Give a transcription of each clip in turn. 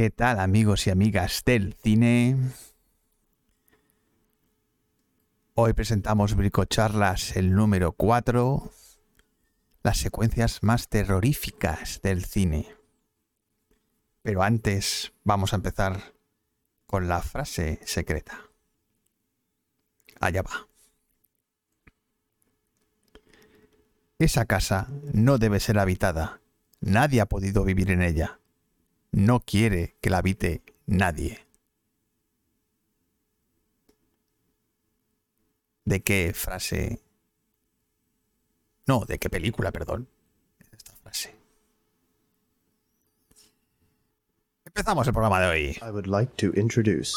¿Qué tal amigos y amigas del cine? Hoy presentamos Bricocharlas el número 4, las secuencias más terroríficas del cine. Pero antes vamos a empezar con la frase secreta. Allá va. Esa casa no debe ser habitada. Nadie ha podido vivir en ella. No quiere que la habite nadie. ¿De qué frase? No, ¿de qué película, perdón? Esta frase. Empezamos el programa de hoy. I would like to introduce.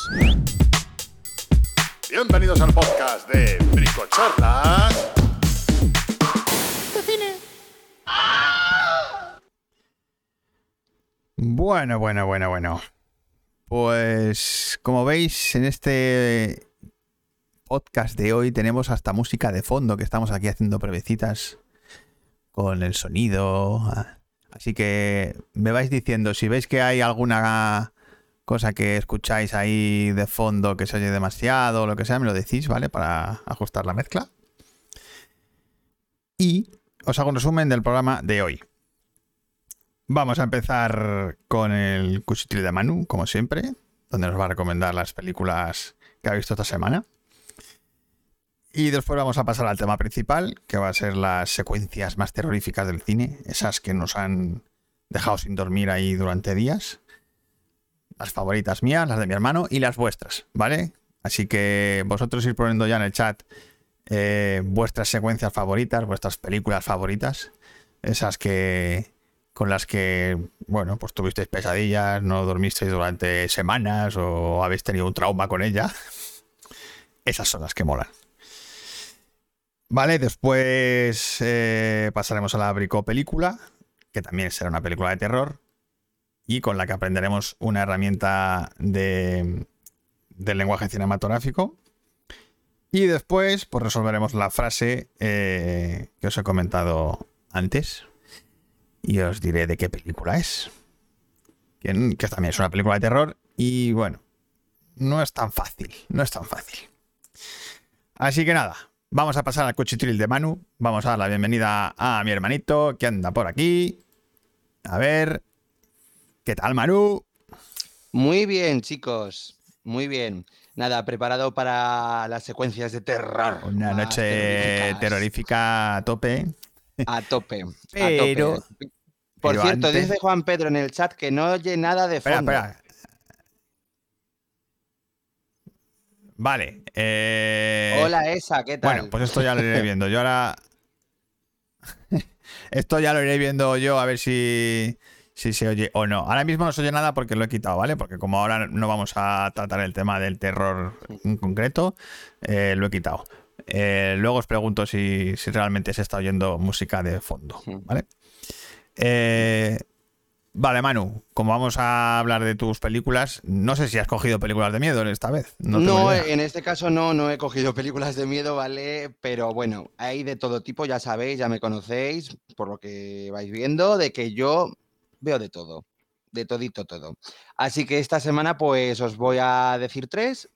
Bienvenidos al podcast de Bricocharlas. Bueno, bueno, bueno, bueno. Pues como veis en este podcast de hoy tenemos hasta música de fondo que estamos aquí haciendo pruebecitas con el sonido. Así que me vais diciendo si veis que hay alguna cosa que escucháis ahí de fondo que se oye demasiado o lo que sea, me lo decís, ¿vale? Para ajustar la mezcla. Y os hago un resumen del programa de hoy. Vamos a empezar con el cuchitril de Manu, como siempre, donde nos va a recomendar las películas que ha visto esta semana. Y después vamos a pasar al tema principal, que va a ser las secuencias más terroríficas del cine, esas que nos han dejado sin dormir ahí durante días. Las favoritas mías, las de mi hermano y las vuestras, ¿vale? Así que vosotros ir poniendo ya en el chat eh, vuestras secuencias favoritas, vuestras películas favoritas, esas que con las que, bueno, pues tuvisteis pesadillas, no dormisteis durante semanas o habéis tenido un trauma con ella. Esas son las que molan. Vale, después eh, pasaremos a la Brico película, que también será una película de terror, y con la que aprenderemos una herramienta de, del lenguaje cinematográfico. Y después, pues resolveremos la frase eh, que os he comentado antes. Y os diré de qué película es. Que, que también es una película de terror. Y bueno, no es tan fácil. No es tan fácil. Así que nada, Vamos a pasar al cuchitril de Manu. Vamos a dar la bienvenida a mi hermanito que anda por aquí. A ver. ¿Qué tal, Manu? Muy bien, chicos. Muy bien. Nada, preparado para las secuencias de terror. Una noche terrorífica a tope. A tope. Pero. A tope. Por pero cierto, antes- dice Juan Pedro en el chat que no oye nada de Espera, fondo. espera. Vale. eh, Hola, esa, ¿qué tal? Bueno, pues esto ya lo iré viendo. Yo ahora. esto ya lo iré viendo yo a ver si, si se oye o no. Ahora mismo no se oye nada porque lo he quitado, ¿vale? Porque como ahora no vamos a tratar el tema del terror en concreto, eh, lo he quitado. Eh, luego os pregunto si, si realmente se está oyendo música de fondo, ¿vale? Eh, vale, Manu, como vamos a hablar de tus películas, no sé si has cogido películas de miedo esta vez. No, No, en este caso no, no he cogido películas de miedo, ¿vale? Pero bueno, hay de todo tipo, ya sabéis, ya me conocéis, por lo que vais viendo, de que yo veo de todo, de todito todo. Así que esta semana pues os voy a decir tres.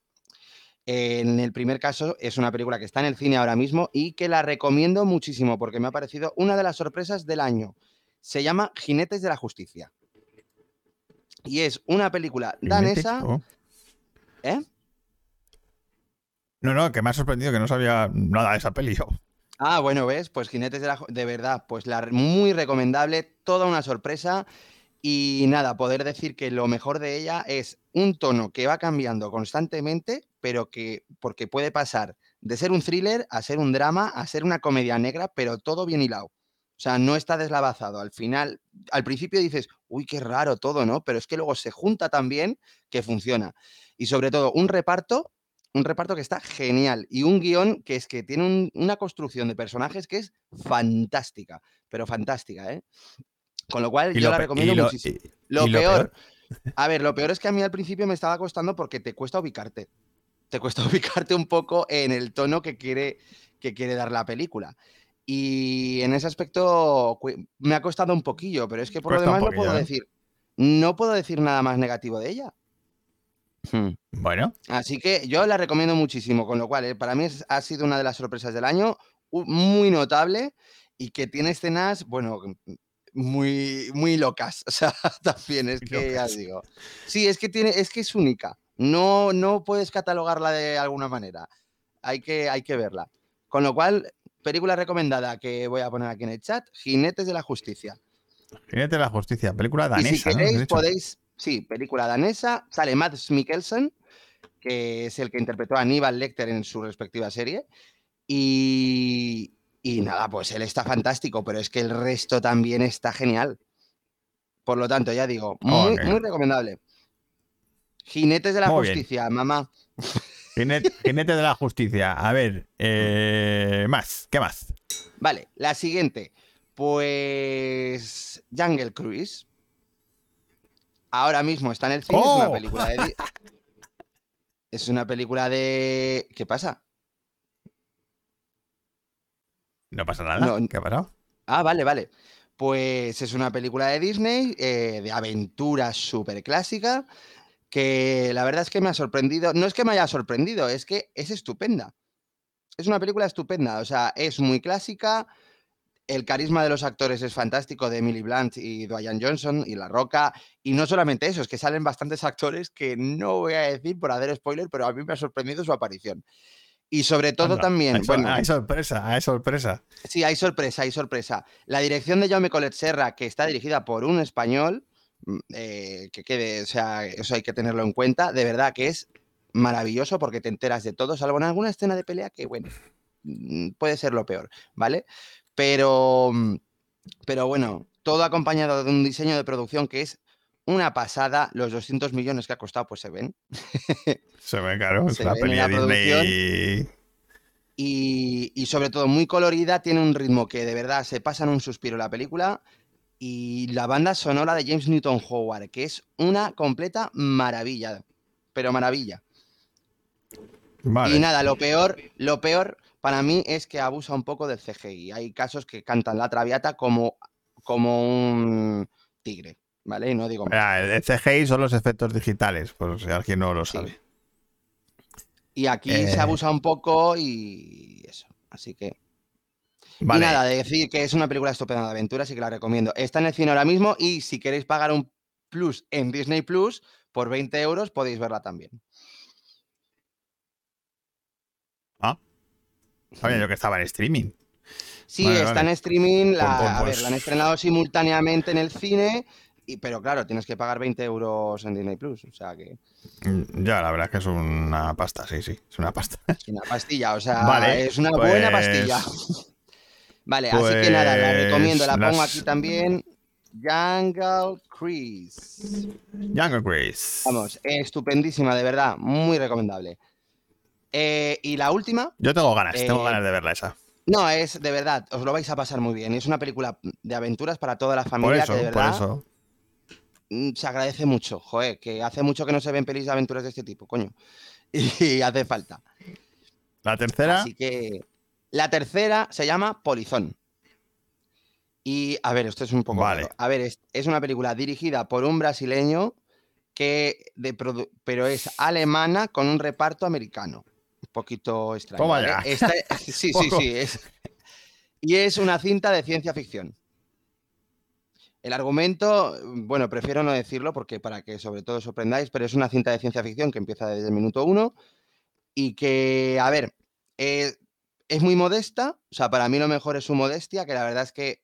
En el primer caso es una película que está en el cine ahora mismo y que la recomiendo muchísimo porque me ha parecido una de las sorpresas del año. Se llama Jinetes de la Justicia. Y es una película danesa. Oh. ¿Eh? No, no, que me ha sorprendido que no sabía nada de esa peli yo. Ah, bueno, ¿ves? Pues Jinetes de la... De verdad, pues la muy recomendable, toda una sorpresa. Y nada, poder decir que lo mejor de ella es un tono que va cambiando constantemente, pero que, porque puede pasar de ser un thriller a ser un drama, a ser una comedia negra, pero todo bien hilado. O sea, no está deslavazado. Al final, al principio dices, uy, qué raro todo, ¿no? Pero es que luego se junta tan bien que funciona. Y sobre todo, un reparto, un reparto que está genial. Y un guion que es que tiene un- una construcción de personajes que es fantástica, pero fantástica, ¿eh? Con lo cual, yo lo la recomiendo lo- muchísimo. Lo y lo peor, a ver, lo peor es que a mí al principio me estaba costando porque te cuesta ubicarte. Te cuesta ubicarte un poco en el tono que quiere, que quiere dar la película. Y en ese aspecto me ha costado un poquillo, pero es que por lo Cuesta demás no puedo ¿eh? decir. no puedo decir nada más negativo de ella. Hmm. Bueno, Así que yo la recomiendo muchísimo, con lo cual eh, para mí es- ha sido una de las sorpresas del año, muy notable y que tiene escenas, bueno, muy, muy locas. O sea, también es que ya digo. Sí, es que tiene, es que es única. No, no puedes catalogarla de alguna manera. Hay que, hay que verla. Con lo cual, película recomendada que voy a poner aquí en el chat, Jinetes de la Justicia. Jinete de la Justicia, película danesa. Y si queréis, podéis. Sí, película danesa. Sale Mads Mikkelsen, que es el que interpretó a Aníbal Lecter en su respectiva serie. Y, y nada, pues él está fantástico, pero es que el resto también está genial. Por lo tanto, ya digo, muy, muy recomendable. Jinetes de la Muy bien. Justicia, mamá. Jinete, Jinete de la Justicia. A ver, eh, más, ¿qué más? Vale, la siguiente. Pues. Jungle Cruise. Ahora mismo está en el cine. Es una ¡Oh! película de. Es una película de. ¿Qué pasa? No pasa nada. No, ¿Qué ha pasado? Ah, vale, vale. Pues es una película de Disney, eh, de aventura súper clásica, que la verdad es que me ha sorprendido. No es que me haya sorprendido, es que es estupenda. Es una película estupenda, o sea, es muy clásica. El carisma de los actores es fantástico, de Emily Blunt y Dwayne Johnson y La Roca. Y no solamente eso, es que salen bastantes actores que no voy a decir por hacer spoiler, pero a mí me ha sorprendido su aparición. Y sobre todo Anda, también, hay, bueno, hay sorpresa, hay sorpresa. Sí, hay sorpresa, hay sorpresa. La dirección de Jaume Colet Serra, que está dirigida por un español, mm, eh, que quede, o sea, eso hay que tenerlo en cuenta, de verdad que es maravilloso porque te enteras de todo, salvo en alguna escena de pelea que, bueno, mm, puede ser lo peor, ¿vale? Pero, mm, pero bueno, todo acompañado de un diseño de producción que es una pasada, los 200 millones que ha costado, pues se ven. Se ve claro, es Se una en la de Disney. y, y sobre todo muy colorida, tiene un ritmo que de verdad se pasa en un suspiro la película y la banda sonora de James Newton Howard, que es una completa maravilla, pero maravilla. Vale. Y nada, lo peor, lo peor para mí es que abusa un poco del CGI. Hay casos que cantan la traviata como, como un tigre, ¿vale? Y no digo más. El CGI son los efectos digitales, por si alguien no lo Sí. sabe. Y aquí Eh. se abusa un poco y eso. Así que Vale. Y nada, de decir que es una película estupenda de aventuras y que la recomiendo. Está en el cine ahora mismo y si queréis pagar un plus en Disney Plus, por 20 euros podéis verla también. Ah. Sabía yo que estaba en streaming. Sí, Vale, está vale. en streaming, la, a ver, pues- la han estrenado simultáneamente en el cine, y, pero claro, tienes que pagar 20 euros en Disney Plus, o sea que Mm, Ya, la verdad es que es una pasta, sí, sí, es una pasta. es una pastilla, o sea, Vale, es una buena pues- pastilla. Vale, así que nada, la pues recomiendo, la pongo las- aquí también. Jungle Cruise. Jungle Cruise. Vamos, estupendísima, de verdad, muy recomendable. Eh, y la última, Yo tengo ganas, tengo Eh, ganas de verla esa. no, es de verdad, os lo vais a pasar muy bien. Es una película de aventuras para toda la Por familia eso, que de por verdad eso. Mm, se agradece mucho. Joder, que hace mucho que no se ven pelis de aventuras de este tipo, coño. Y hace falta. La tercera, Así que la tercera se llama Polizón. Y a ver, esto es un poco. Vale. raro. A ver, es, es una película dirigida por un brasileño que de pero es alemana con un reparto americano. Un poquito extraño. Sí, sí, sí. es- y es una cinta de ciencia ficción. El argumento, bueno, prefiero no decirlo porque para que sobre todo sorprendáis, pero es una cinta de ciencia ficción que empieza desde el minuto uno y que, a ver, eh, es muy modesta, o sea, para mí lo mejor es su modestia, que la verdad es que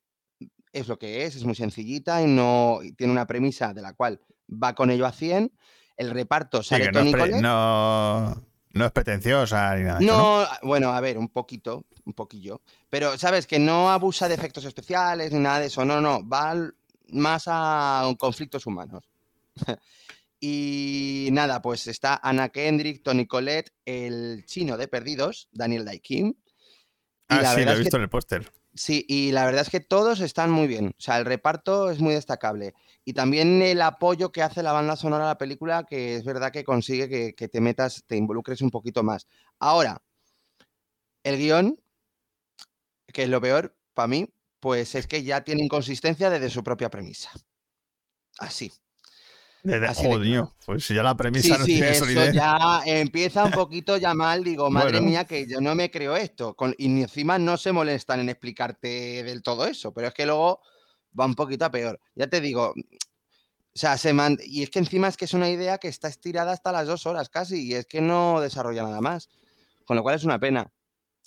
es lo que es, es muy sencillita y no y tiene una premisa de la cual va con ello a 100. El reparto sí, sale que no es, no- no es pretenciosa ni nada. eso, ¿no? No, bueno, a ver, un poquito, un poquillo. Pero, ¿sabes? Que no abusa de efectos especiales ni nada de eso. No, no, va al- más a conflictos humanos. y nada, pues está Anna Kendrick, Tony Collette, el chino de Perdidos, Daniel. Y Ah, sí, lo he que visto en el póster. Sí, y la verdad es que todos están muy bien. O sea, el reparto es muy destacable. Y también el apoyo que hace la banda sonora a la película, que es verdad que consigue que, que te metas, te involucres un poquito más. Ahora, el guion, que es lo peor para mí, pues es que ya tiene inconsistencia desde su propia premisa. Así. Desde, Así de joder, pues si ya la premisa Sí, no sí, tiene eso solidez. ya empieza un poquito ya mal. Digo, madre Bueno. mía, que yo no me creo esto. Con- y encima no se molestan en explicarte del todo eso, pero es que luego va un poquito a peor. Ya te digo, o sea, se man- y es que encima es que es una idea que está estirada hasta las dos horas casi, y es que no desarrolla nada más. Con lo cual es una pena.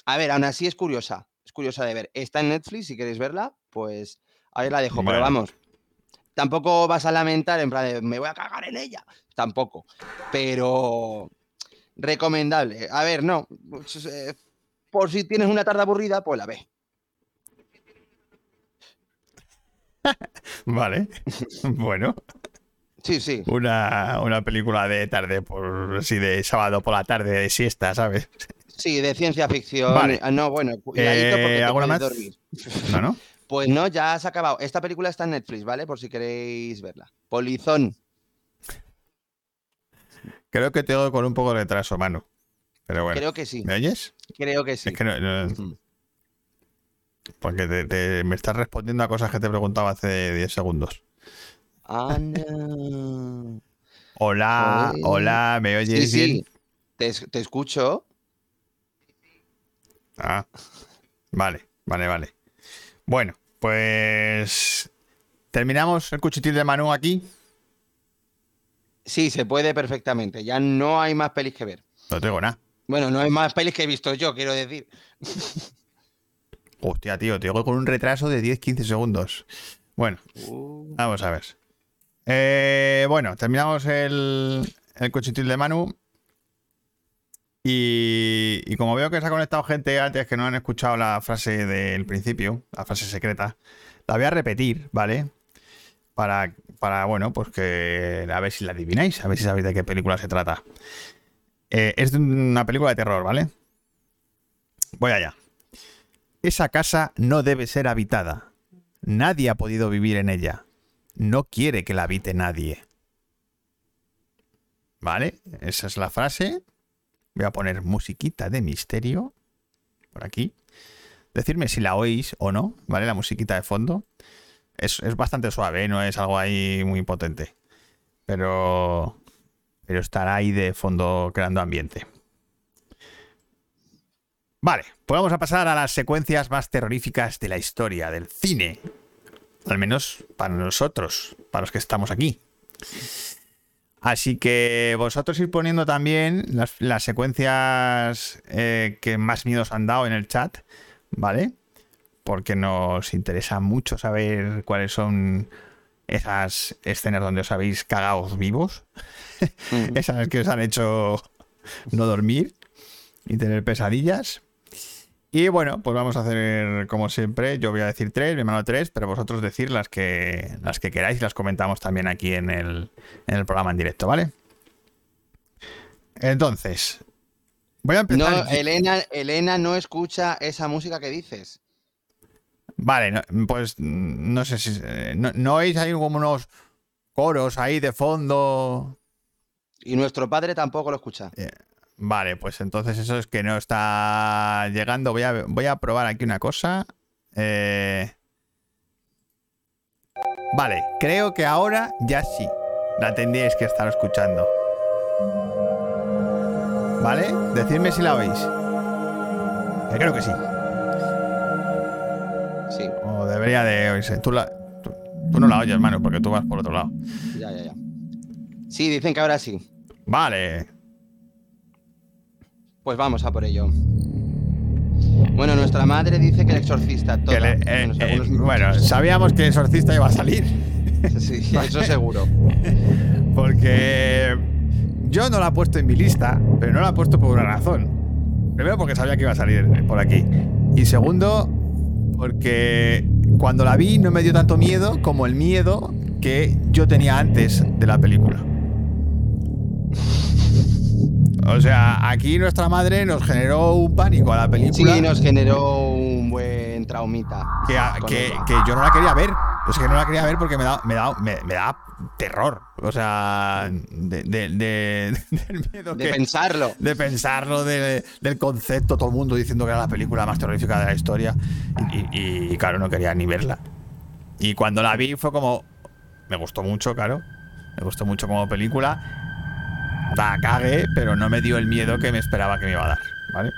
A ver, aún así es curiosa, curiosa de ver. Está en Netflix, si queréis verla, pues ahí la dejo. Bueno. Pero vamos, tampoco vas a lamentar en plan de me voy a cagar en ella. Tampoco. Pero recomendable. A ver, no. pues, eh, por si tienes una tarde aburrida, pues la ves. Vale. bueno, Sí, sí. una, una película de tarde, por sí, de sábado por la tarde, de siesta, ¿sabes? Sí, de ciencia ficción. Vale. Ah, No, bueno, cuidadito porque Eh, ¿alguna más? dormir. No, ¿no? Pues no, ya se ha acabado. Esta película está en Netflix, ¿vale? Por si queréis verla. Polizón. Creo que te oigo con un poco de retraso, Manu. Pero bueno. Creo que sí. ¿Me oyes? Creo que sí. Es que no, no- Ujú. porque te- te- me estás respondiendo a cosas que te preguntaba hace 10 segundos. Ah, no. Hola, hola, ¿me Sí, oyes bien? sí. Te, es- te escucho. Ah, vale, vale, vale. Bueno, pues terminamos el cuchitil de Manu aquí. Sí, se puede perfectamente. Ya no hay más pelis que ver. No tengo nada. Bueno, no hay más pelis que he visto yo, quiero decir. Hostia, tío, te oigo con un retraso de 10-15 segundos. Bueno, Uh, vamos a ver. Eh, bueno, terminamos el, el cuchitil de Manu. Y, como veo que se ha conectado gente antes que no han escuchado la frase del principio, la frase secreta, la voy a repetir, ¿vale? Para, para bueno, pues que a ver si la adivináis, a ver si sabéis de qué película se trata. Eh, es de una película de terror, ¿vale? Voy allá. Esa casa no debe ser habitada. Nadie ha podido vivir en ella. No quiere que la habite nadie. ¿Vale? Esa es la frase. Voy a poner musiquita de misterio. Por aquí. Decirme si la oís o no, ¿vale? La musiquita de fondo. Es, es bastante suave, ¿eh? no es algo ahí muy potente. Pero. Pero estará ahí de fondo creando ambiente. Vale, pues vamos a pasar a las secuencias más terroríficas de la historia del cine. Al menos para nosotros, para los que estamos aquí. Así que vosotros ir poniendo también las, las secuencias eh, que más miedos han dado en el chat, ¿vale? Porque nos interesa mucho saber cuáles son esas escenas donde os habéis cagado vivos, mm. esas que os han hecho no dormir y tener pesadillas. Y bueno, pues vamos a hacer como siempre. Yo voy a decir tres, mi hermano tres, pero vosotros decir las que, las que queráis y las comentamos también aquí en el, en el programa en directo, ¿vale? Entonces, voy a empezar. No, Elena, Elena no escucha esa música que dices. Vale, no, pues mm, no sé si. eh, ¿No, no oís ahí como unos coros ahí de fondo? Y nuestro padre tampoco lo escucha. Vale, pues entonces eso es que no está llegando. Voy a, voy a probar aquí una cosa. Eh, Vale, creo que ahora ya sí. La tendríais que estar escuchando. ¿Vale? Decidme si la oís. Yo creo que sí. Sí, O debería de oírse. Tú, la, tú, tú no la oyes, hermano, porque tú vas por otro lado. ya, ya, ya. Sí, dicen que ahora sí. Vale. Pues vamos a por ello. Bueno, nuestra madre dice que el exorcista toda, Que le- eh, eh, bueno, sabíamos que el exorcista iba a salir. Sí, eso seguro. Porque yo no la he puesto en mi lista, pero no la he puesto por una razón. Primero porque sabía que iba a salir por aquí. Y segundo, porque cuando la vi no me dio tanto miedo como el miedo que yo tenía antes de la película. O sea, aquí nuestra madre nos generó un pánico a la película Sí, nos generó un buen traumita. que, a- que- que yo no la quería ver. Es que no la quería ver porque me da, me da, me, me da terror. O sea, de, de- de- del miedo De que- pensarlo. de pensarlo, de- del concepto, todo el mundo diciendo que era la película más terrorífica de la historia. Y, y- y, claro, no quería ni verla. Y cuando la vi fue como. Me gustó mucho, claro. Me gustó mucho como película. Da cague, pero no me dio el miedo que me esperaba que me iba a dar, ¿vale?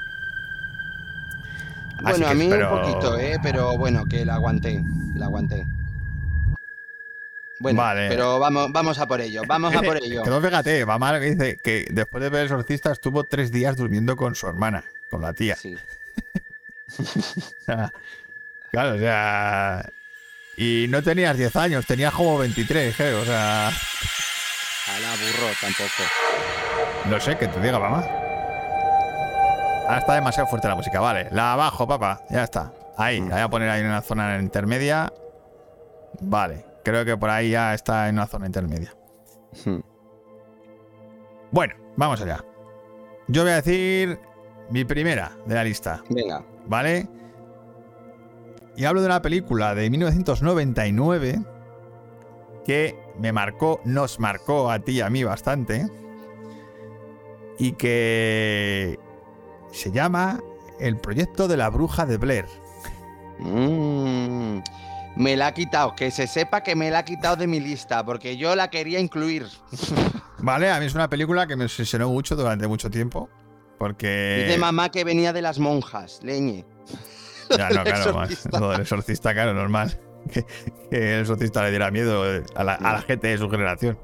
Así Bueno, que a mí espero- un poquito, ¿eh? Pero bueno, que la aguanté, la aguanté. Bueno, Vale. pero vamos, vamos a por ello, vamos a por ello. Que no, fíjate, va mal que dice que después de ver el exorcista estuvo tres días durmiendo con su hermana, con la tía. Sí. O sea, claro, o sea. Y no tenías 10 años, tenías como 23, creo. O sea, A la burro tampoco. no sé, que te diga, mamá. Ahora está demasiado fuerte la música, vale. La bajo, papá, ya está. Ahí, la voy a poner ahí en una zona intermedia. Vale, creo que por ahí ya está en una zona intermedia. Hmm. Bueno, vamos allá. Yo voy a decir mi primera de la lista. Venga. ¿Vale? Y hablo de una película de 1999 que me marcó, nos marcó a ti y a mí bastante. Y que se llama El proyecto de la bruja de Blair. Mm, me la ha quitado, que se sepa que me la ha quitado de mi lista, porque yo la quería incluir. ¿Vale? A mí es una película que me obsesionó mucho durante mucho tiempo. Porque. Dice mamá que venía de las monjas, leñe. Ya, no, claro, más- lo del exorcista, claro, normal. Que, que el exorcista le diera miedo a la, a la gente de su generación.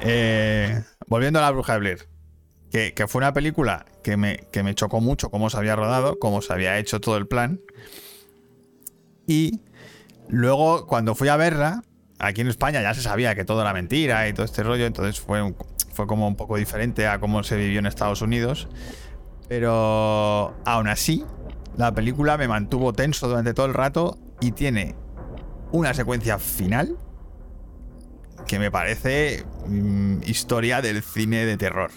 Eh, volviendo a la bruja de Blair. Que, que fue una película que me, que me chocó mucho cómo se había rodado, cómo se había hecho todo el plan. Y luego, cuando fui a verla, aquí en España ya se sabía que todo era mentira y todo este rollo, entonces fue, un- fue como un poco diferente a cómo se vivió en Estados Unidos. Pero aún así, la película me mantuvo tenso durante todo el rato y tiene una secuencia final que me parece mm, historia del cine de terror.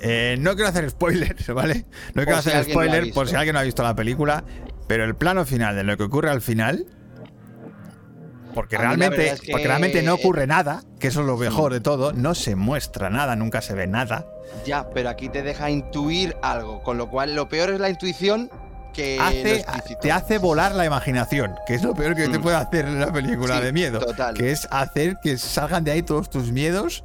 Eh, no quiero hacer spoilers, ¿vale? No quiero si hacer spoilers por si alguien no ha visto la película, pero el plano final de lo que ocurre al final, porque A realmente, verdad es que- porque realmente no ocurre nada, que eso es lo mejor de todo, no se muestra nada, nunca se ve nada. Ya, pero aquí te deja intuir algo, con lo cual lo peor es la intuición que Hace, te hace volar la imaginación, que es lo peor que te Mm. puede hacer en una película Sí, de miedo. total. Que es hacer que salgan de ahí todos tus miedos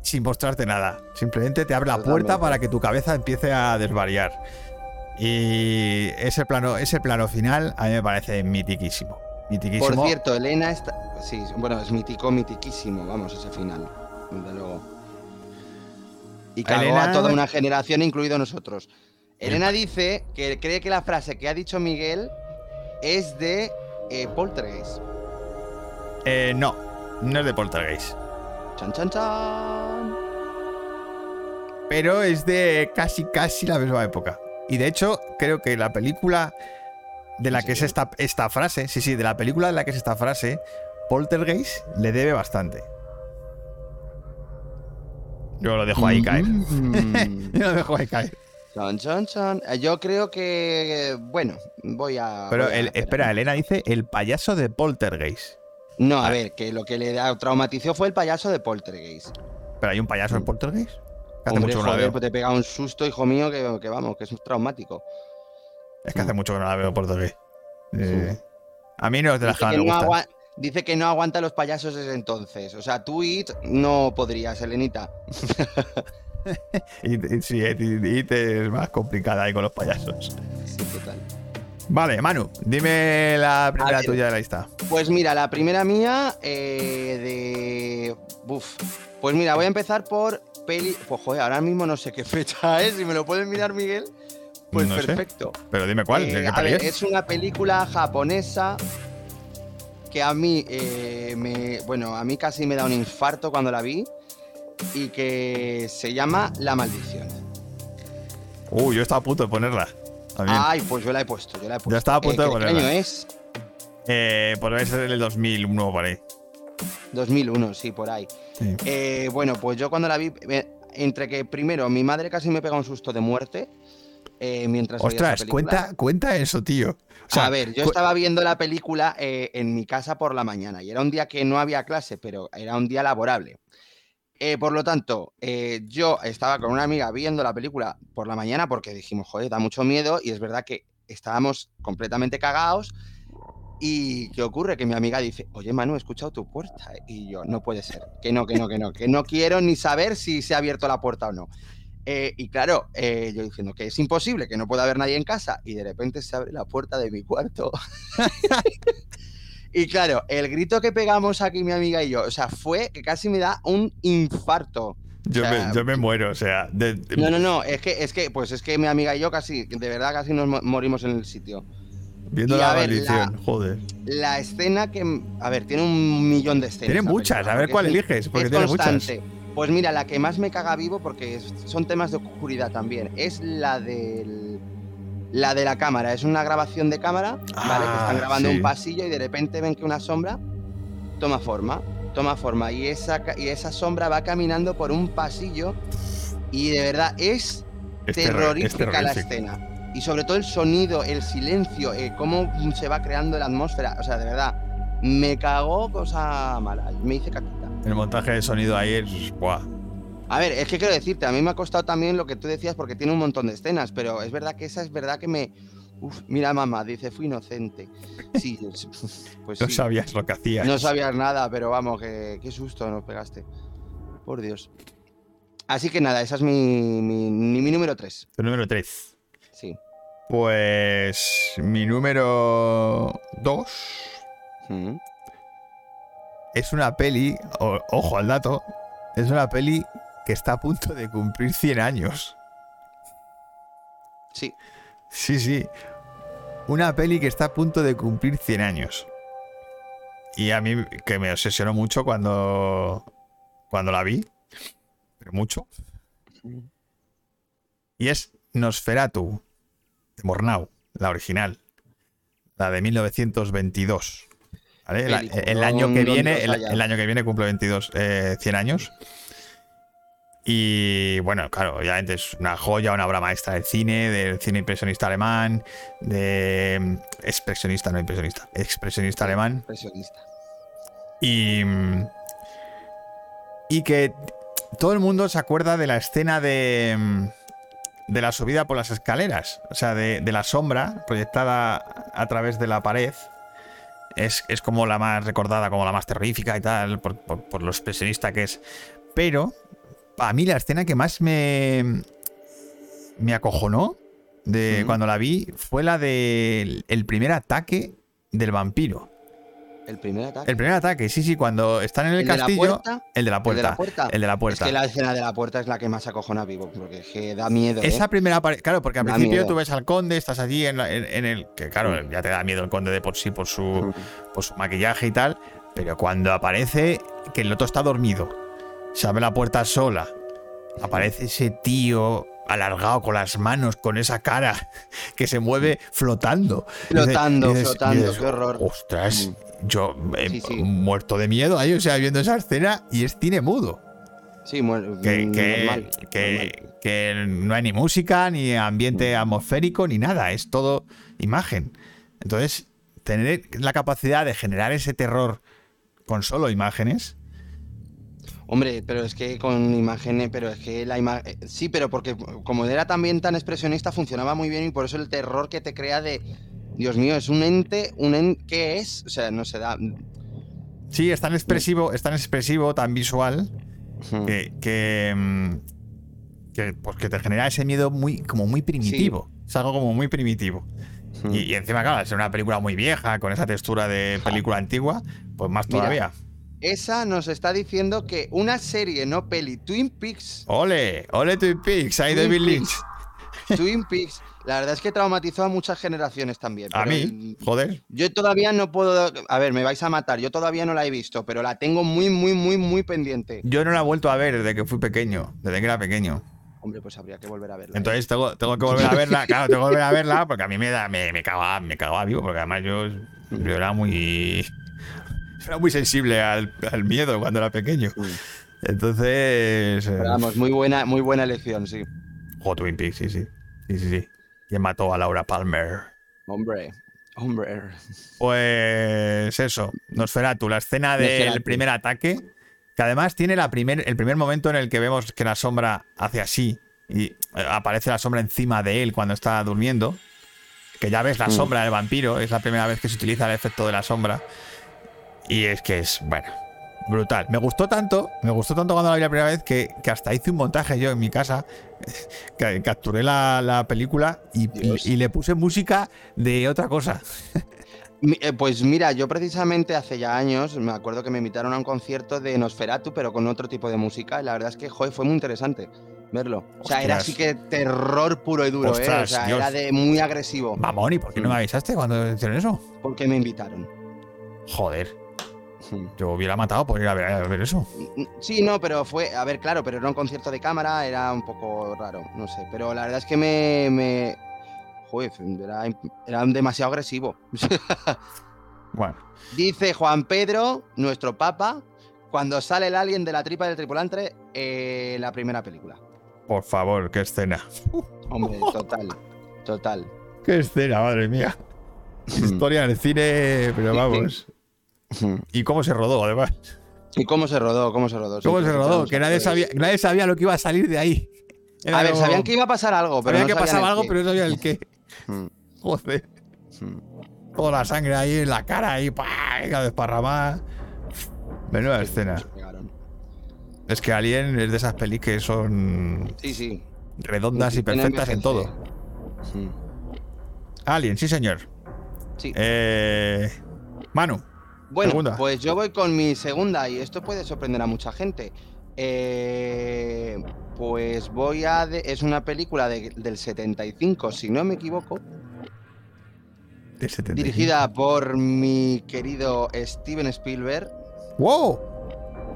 sin mostrarte nada. Simplemente te abre la puerta para que tu cabeza empiece a desvariar. Y ese plano, ese plano final a mí me parece mitiquísimo. Mitiquísimo. Por cierto, Elena está. Sí, bueno, es mítico, mitiquísimo, vamos, ese final. Desde luego. Y cagó Elena- a toda una generación, incluido nosotros. Elena dice que cree que la frase que ha dicho Miguel es de eh, Poltergeist. Eh, no, no es de Poltergeist. Chan, chan, chan. pero es de casi casi la misma época. Y de hecho, creo que la película de la ¿En que es esta, esta frase, sí, sí, de la película de la que es esta frase, Poltergeist le debe bastante. Yo lo dejo ahí caer. Mm. Yo lo dejo ahí caer. Eh, Yo creo que. Bueno, voy a. Pero voy a el- espera, Elena dice el payaso de Poltergeist. No, a ver, que lo que le da- traumatizó fue el payaso de Poltergeist. ¿Pero hay un payaso en Poltergeist? Que hace Hombre, mucho no joder, veo. pues te pega un susto, hijo mío, que, que vamos, que es traumático. Es que hace mucho que no la veo Poltergeist. Eh, A mí no es de las que Dice más que, me no gustan. dice que no aguanta los payasos desde entonces. O sea, tú It no podrías, Elenita. Y, sí, te es más complicada ahí con los payasos. Sí, total. Vale, Manu, dime la primera ver. tuya de la lista. Pues mira, la primera mía eh, de. Buf. Pues mira, voy a empezar por peli. Pues joder, ahora mismo no sé qué fecha es. Si me lo puedes mirar, Miguel. Pues No sé. perfecto. Pero dime cuál, Eh, ¿de qué a peli ver, es? es una película japonesa que a mí eh, me, bueno, a mí casi me da un infarto cuando la vi y que se llama La maldición. Uh, yo estaba a punto de ponerla. También. Ay, pues yo la he puesto, yo la he puesto. estaba a punto Eh, de ¿qué- ¿Qué ponerla. año es? Eh, por debe ser el 2001 por ahí. 2001, sí, por ahí. Sí. Eh, bueno, pues yo cuando la vi, entre que primero mi madre casi me pega un susto de muerte eh, mientras Ostras, cuenta, cuenta eso, tío. O sea, a ver, yo estaba viendo la película eh, en mi casa por la mañana y era un día que no había clase, pero era un día laborable. Eh, por lo tanto, eh, yo estaba con una amiga viendo la película por la mañana porque dijimos, joder, da mucho miedo y es verdad que estábamos completamente cagados Y ¿qué ocurre? Que mi amiga dice, oye Manu, he escuchado tu puerta. Y yo, no puede ser, que no, que no, que no, que no quiero ni saber si se ha abierto la puerta o no. Eh, y claro, eh, yo diciendo que es imposible, que no pueda haber nadie en casa. Y de repente se abre la puerta de mi cuarto. y claro, el grito que pegamos aquí mi amiga y yo, o sea, fue que casi me da un infarto. Yo, O sea, me, yo me muero, o sea. de- de- No, no, no, es que, es que, pues es que mi amiga y yo casi, de verdad casi nos mo- morimos en el sitio. viendo y la maldición, joder. La escena que, a ver, tiene un millón de escenas. Tiene muchas, a ver cuál eliges, porque es tiene muchas. Pues mira, la que más me caga vivo, porque son temas de oscuridad también, es la del. La de la cámara, es una grabación de cámara, ¿vale? Que Ah, están grabando sí. un pasillo y de repente ven que una sombra toma forma, toma forma y esa, y esa sombra va caminando por un pasillo y de verdad es Es terror- es terrorífica la escena. Y sobre todo el sonido, el silencio, eh, cómo se va creando la atmósfera. O sea, de verdad, me cagó cosa mala. Me hice caquita. El montaje de sonido ahí es. Buah. A ver, es que quiero decirte, a mí me ha costado también lo que tú decías porque tiene un montón de escenas, pero es verdad que esa es verdad que me... Uf, mira mamá, dice, fui inocente. Sí, es- pues No sí. sabías lo que hacías. No sabías nada, pero vamos, que, qué susto nos pegaste. Por Dios. Así que nada, esa es mi, mi, mi- número 3. El número 3. Sí. Pues. Mi número 2 Mm. Es una peli. o- ojo al dato. Es una peli que está a punto de cumplir 100 años. Sí. Sí, sí. Una peli que está a punto de cumplir 100 años. Y a mí que me obsesionó mucho cuando, cuando la vi. Pero mucho. Y es Nosferatu, de Mornau, la original. La de 1922. El, año que viene, el, año que viene cumple 22, eh, 100 años. Y bueno, claro, obviamente es una joya, una obra maestra del cine, del cine impresionista alemán, de mm, expresionista, no impresionista, expresionista alemán. Impresionista. Y, mm, y que todo el mundo se acuerda de la escena de, mm, de la subida por las escaleras, o sea, de, de la sombra proyectada a través de la pared. Es, es como la más recordada, como la más terrorífica y tal, por, por- por lo expresionista que es. Pero, a mí la escena que más me, me acojonó de cuando la vi fue la del el primer ataque del vampiro. El primer ataque. El primer ataque, sí, sí, cuando están en el, ¿El de la castillo. puerta? El de la ¿El puerta. de la puerta? El de la puerta. Es que la escena de la puerta es la que más acojona vivo, porque es que da miedo. ¿eh? Esa primera apari- Claro, porque al Da principio miedo. tú ves al conde, estás allí en, la- en- en el. Que claro, ya te da miedo el conde de por sí, por su, Mm. por su maquillaje y tal. Pero cuando aparece que el otro está dormido, se abre la puerta sola, aparece ese tío alargado con las manos, con esa cara que se mueve flotando. Flotando, Dices- flotando, qué horror. Ostras, yo he Sí, sí. muerto de miedo ahí, o sea, viendo esa escena y es cine mudo. Sí, mu- que, mm, que- normal, que- normal. que no hay ni música, ni ambiente atmosférico, ni nada, es todo imagen. Entonces, tener la capacidad de generar ese terror con solo imágenes, Hombre, pero es que con imágenes, pero es que la imagen. Sí, pero porque como era también tan expresionista, funcionaba muy bien y por eso el terror que te crea de. Dios mío, es un ente, un ente. ¿Qué es? O sea, no se da. sí, es tan expresivo, es tan expresivo, tan visual, que, que, mm, que, pues que te genera ese miedo muy, como muy primitivo. Es algo como muy primitivo. Y, y encima, claro, ser una película muy vieja, con esa textura de película antigua, pues más Mira. todavía. Esa nos está diciendo que una serie, no peli, Twin Peaks. ¡Ole! ¡Ole Twin Peaks! ¡Ahí Twin David. Lynch! Twin Peaks. La verdad es que traumatizó a muchas generaciones también. A mí, joder. Yo todavía no puedo. A ver, me vais a matar. Yo todavía no la he visto, pero la tengo muy, muy, muy, muy pendiente. Yo no la he vuelto a ver desde que fui pequeño, desde que era pequeño. Hombre, pues habría que volver a verla. ¿eh? Entonces tengo, tengo que volver a verla, claro, tengo que volver a verla porque a mí me da, me, me cagaba, me cagaba vivo, porque además yo, yo era muy. Era muy sensible al, al miedo cuando era pequeño. Mm. Entonces. eh, Pero vamos, muy buena, muy buena elección, sí. jo, Twin Peaks, sí, sí. Sí, sí, sí. ¿Quién mató a Laura Palmer? Hombre, hombre. Pues eso, Nosferatu, la escena del primer ataque, que además tiene la primer, el primer momento en el que vemos que la sombra hace así y eh, aparece la sombra encima de él cuando está durmiendo. que ya ves la Mm. sombra del vampiro, es la primera vez que se utiliza el efecto de la sombra. Y es que es, bueno, brutal. Me gustó tanto, me gustó tanto cuando la vi la primera vez que, que hasta hice un montaje yo en mi casa, que capturé la, la película y, y- y le puse música de otra cosa. Eh, Pues mira, yo precisamente hace ya años me acuerdo que me invitaron a un concierto de Nosferatu, pero con otro tipo de música. Y la verdad es que, joder, fue muy interesante verlo. O sea, era así que terror puro y duro, ¿eh? O sea, Dios. era de muy agresivo. Mamón, ¿y por qué no me avisaste cuando hicieron eso? Porque me invitaron. Joder, yo hubiera matado por ir a ver, a ver eso. Sí, no, pero fue, a ver, claro, pero era un concierto de cámara, era un poco raro, no sé. Pero la verdad es que me. me joder, era, era demasiado agresivo. Bueno, Dice Juan Pedro, nuestro papa, cuando sale el alien de la tripa del tripulante eh, la primera película. por favor, qué escena. Hombre, total, total. Qué escena, madre mía. Historia del cine, pero vamos. ¿Y cómo se rodó, además? ¿Y cómo se rodó? ¿Cómo se rodó? Sí, ¿Cómo se rodó? Que nadie sabía, nadie sabía lo que iba a salir de ahí. Era A ver, como- sabían que iba a pasar algo, pero sabían no que sabían pasaba el algo, qué. pero no sabían el qué. Joder. Toda la sangre ahí en la cara, ahí, venga, desparramada. Menuda escena. Es que Alien es de esas pelis que son Sí, sí. redondas y perfectas en todo. Mm, Alien, sí, señor. Sí. Eh, Manu, Bueno, Segunda. pues yo voy con mi segunda y esto puede sorprender a mucha gente. Eh, pues voy a... de- es una película de- del 75, si no me equivoco, de 75. dirigida por mi querido Steven Spielberg. ¡Wow!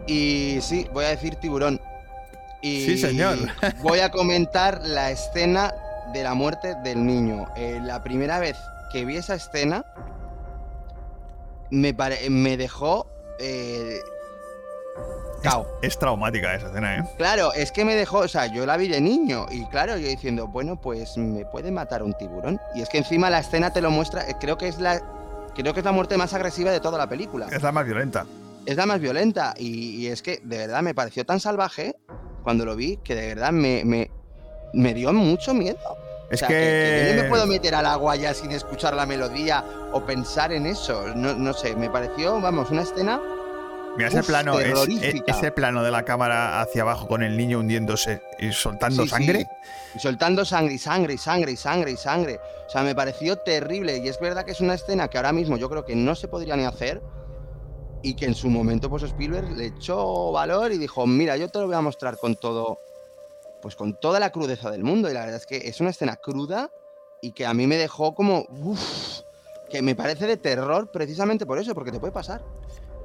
Y sí, voy a decir tiburón. Y Sí, señor. voy a comentar la escena de la muerte del niño. Eh, la primera vez que vi esa escena me, pare- me dejó... Eh, cao. Es traumática esa escena, ¿eh? Claro, es que me dejó, o sea, yo la vi de niño y claro, yo diciendo, bueno, pues me puede matar un tiburón. Y es que encima la escena te lo muestra, eh, creo que es la creo que es la muerte más agresiva de toda la película. Es la más violenta. Es la más violenta y, y es que de verdad me pareció tan salvaje cuando lo vi que de verdad me, me, me dio mucho miedo. Es O sea, que... yo no me puedo meter al agua ya sin escuchar la melodía o pensar en eso. No, no sé, me pareció, vamos, una escena Mira, ese plano, es- es- ese plano de la cámara hacia abajo con el niño hundiéndose y soltando Sí, sí. sangre. Y soltando sangre y sangre y sangre y sangre y sangre. O sea, me pareció terrible. Y es verdad que es una escena que ahora mismo yo creo que no se podría ni hacer. Y que en su momento, pues Spielberg le echó valor y dijo: Mira, yo te lo voy a mostrar con todo. Pues con toda la crudeza del mundo. Y la verdad es que es una escena cruda y que a mí me dejó como. que me parece de terror precisamente por eso, porque te puede pasar.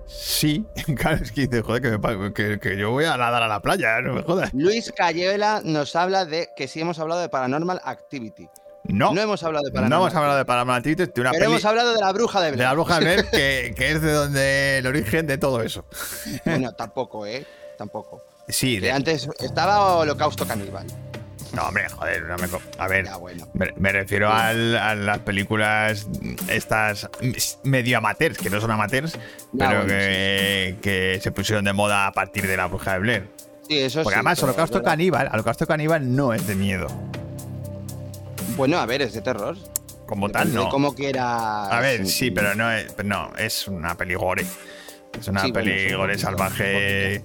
Sí, claro, es que dice, joder, que, me que- que yo voy a nadar a la playa, no me jodas. Luis Cayuela nos habla de que sí hemos hablado de Paranormal Activity. No, No hemos hablado de no Paranormal hemos hablado de Paranormal Activity, de una Pero peli hemos hablado de la bruja de de Blair. la bruja de Blair, que, que es de donde el origen de todo eso. Bueno, tampoco, ¿eh? Tampoco. Sí, Que de, antes estaba Holocausto Caníbal. no, hombre, joder, no me a ver, bueno. me, me refiero al- a las películas estas medio amateurs, que no son amateurs, Ya, pero bueno, que, que se pusieron de moda a partir de la bruja de Blair. Sí, eso Porque sí, además, Holocausto. Caníbal, Holocausto Caníbal no es de miedo. Bueno, a ver, es de terror. Como tal, Depende no. cómo quieras. A ver, sí, pero no es, no, es una peli gore. Es una Sí, peli gore salvaje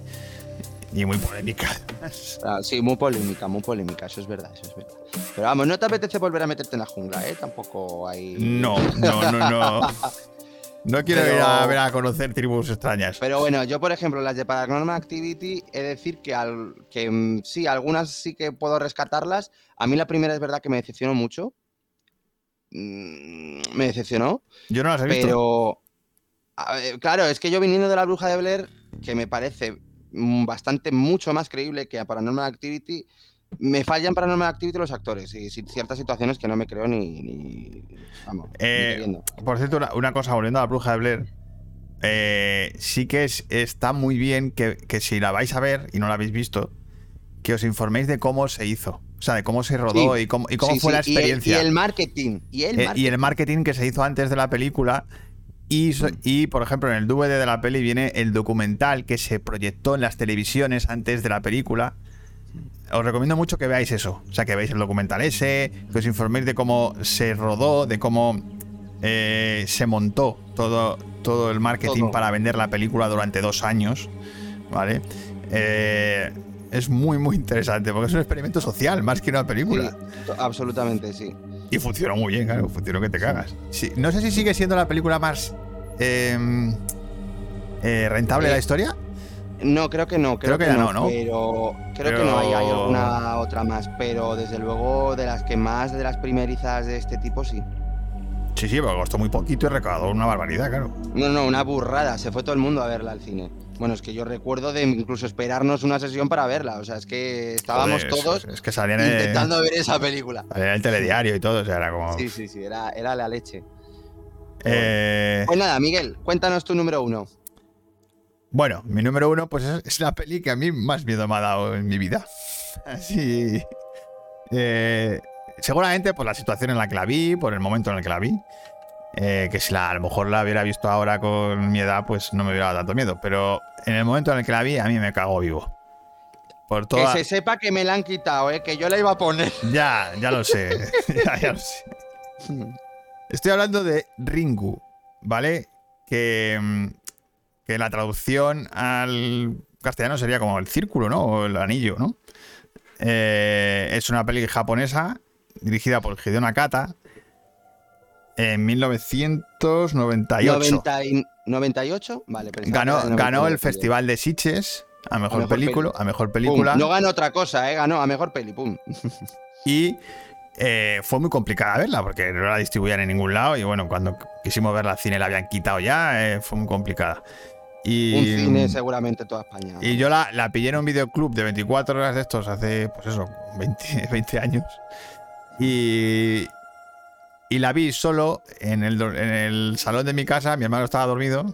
y muy polémica. Ah, sí, muy polémica, muy polémica, eso es verdad, eso es verdad. Pero vamos, no te apetece volver a meterte en la jungla, ¿eh? Tampoco hay. No, no, no, no. No quiero Pero- ir a ver a conocer tribus extrañas. Pero bueno, yo por ejemplo, las de Paranormal Activity, he de decir que, al, que mm, sí, algunas sí que puedo rescatarlas. A mí la primera es verdad que me decepcionó mucho. Mm, Me decepcionó. Yo no las he visto. Pero, claro, es que yo viniendo de la bruja de Blair, que me parece bastante mucho más creíble que a Paranormal Activity, me fallan Paranormal Activity los actores y ciertas situaciones que no me creo ni. ni- vamos, Eh. Por cierto, una, una cosa, volviendo a la bruja de Blair. eh, sí que es- está muy bien que, que si la vais a ver y no la habéis visto, que os informéis de cómo se hizo. O sea, de cómo se rodó Sí, y cómo, y cómo Sí, fue sí, la y el- experiencia. Y el, marketing. Y el Eh, marketing. y el marketing que se hizo antes de la película. Y, Mm. y, por ejemplo, en el DVD de la peli viene el documental que se proyectó en las televisiones antes de la película. os recomiendo mucho que veáis eso. O sea, que veáis el documental ese, que os informéis de cómo se rodó, de cómo eh, se montó todo, todo el marketing Todo. para vender la película durante dos años. ¿Vale? Eh, es muy, muy interesante porque es un experimento social más que una película. Sí, absolutamente, sí. Y funcionó muy bien, claro, funcionó que te cagas. Sí, no sé si sigue siendo la película más eh, eh, rentable la Eh, historia. No, creo que no, creo, Creo que ya no, ¿no? Pero creo Pero- que no hay, hay alguna otra más, pero desde luego de las que más, de las primerizas de este tipo, sí. Sí, sí, pero costó muy poquito y recaudó una barbaridad, claro. No, no, una burrada, se fue todo el mundo a verla al cine. Bueno, es que yo recuerdo de incluso esperarnos una sesión para verla, o sea, es que estábamos Joder, todos Es, que intentando ver esa película. salían en el telediario y todo, o sea, era como. Sí, sí, sí, era, era la leche. Eh, Pues nada, Miguel, cuéntanos tu número uno. bueno, mi número uno, pues es, es la peli que a mí más miedo me ha dado en mi vida. Así. eh, seguramente por la situación en la que la vi, por el momento en el que la vi. eh, que si la, a lo mejor la hubiera visto ahora con mi edad, pues no me hubiera dado tanto miedo. Pero en el momento en el que la vi, a mí me cagó vivo. Por toda. Que se sepa que me la han quitado, ¿eh? que yo la iba a poner. Ya, ya lo sé. ya, ya lo sé. Estoy hablando de Ringu, ¿vale? Que, mm, que la traducción al castellano sería como el círculo, ¿no? O el anillo, ¿no? Eh, es una peli japonesa dirigida por Hideo Nakata en 1998. 90 y- 98, vale. Ganó, ganó el 98. Festival de Sitges a mejor, mejor película, peli. a mejor Pum, película. No ganó otra cosa, ¿eh? Ganó a mejor peli, pum. Y eh, fue muy complicada verla porque no la distribuían en ningún lado. Y bueno, cuando quisimos verla al cine la habían quitado ya. eh, fue muy complicada. Y, Un cine seguramente toda España. y yo la, la pillé en un videoclub de 24 horas de estos hace, pues eso, 20, 20 años. Y, y la vi solo en el, en el salón de mi casa. Mi hermano estaba dormido.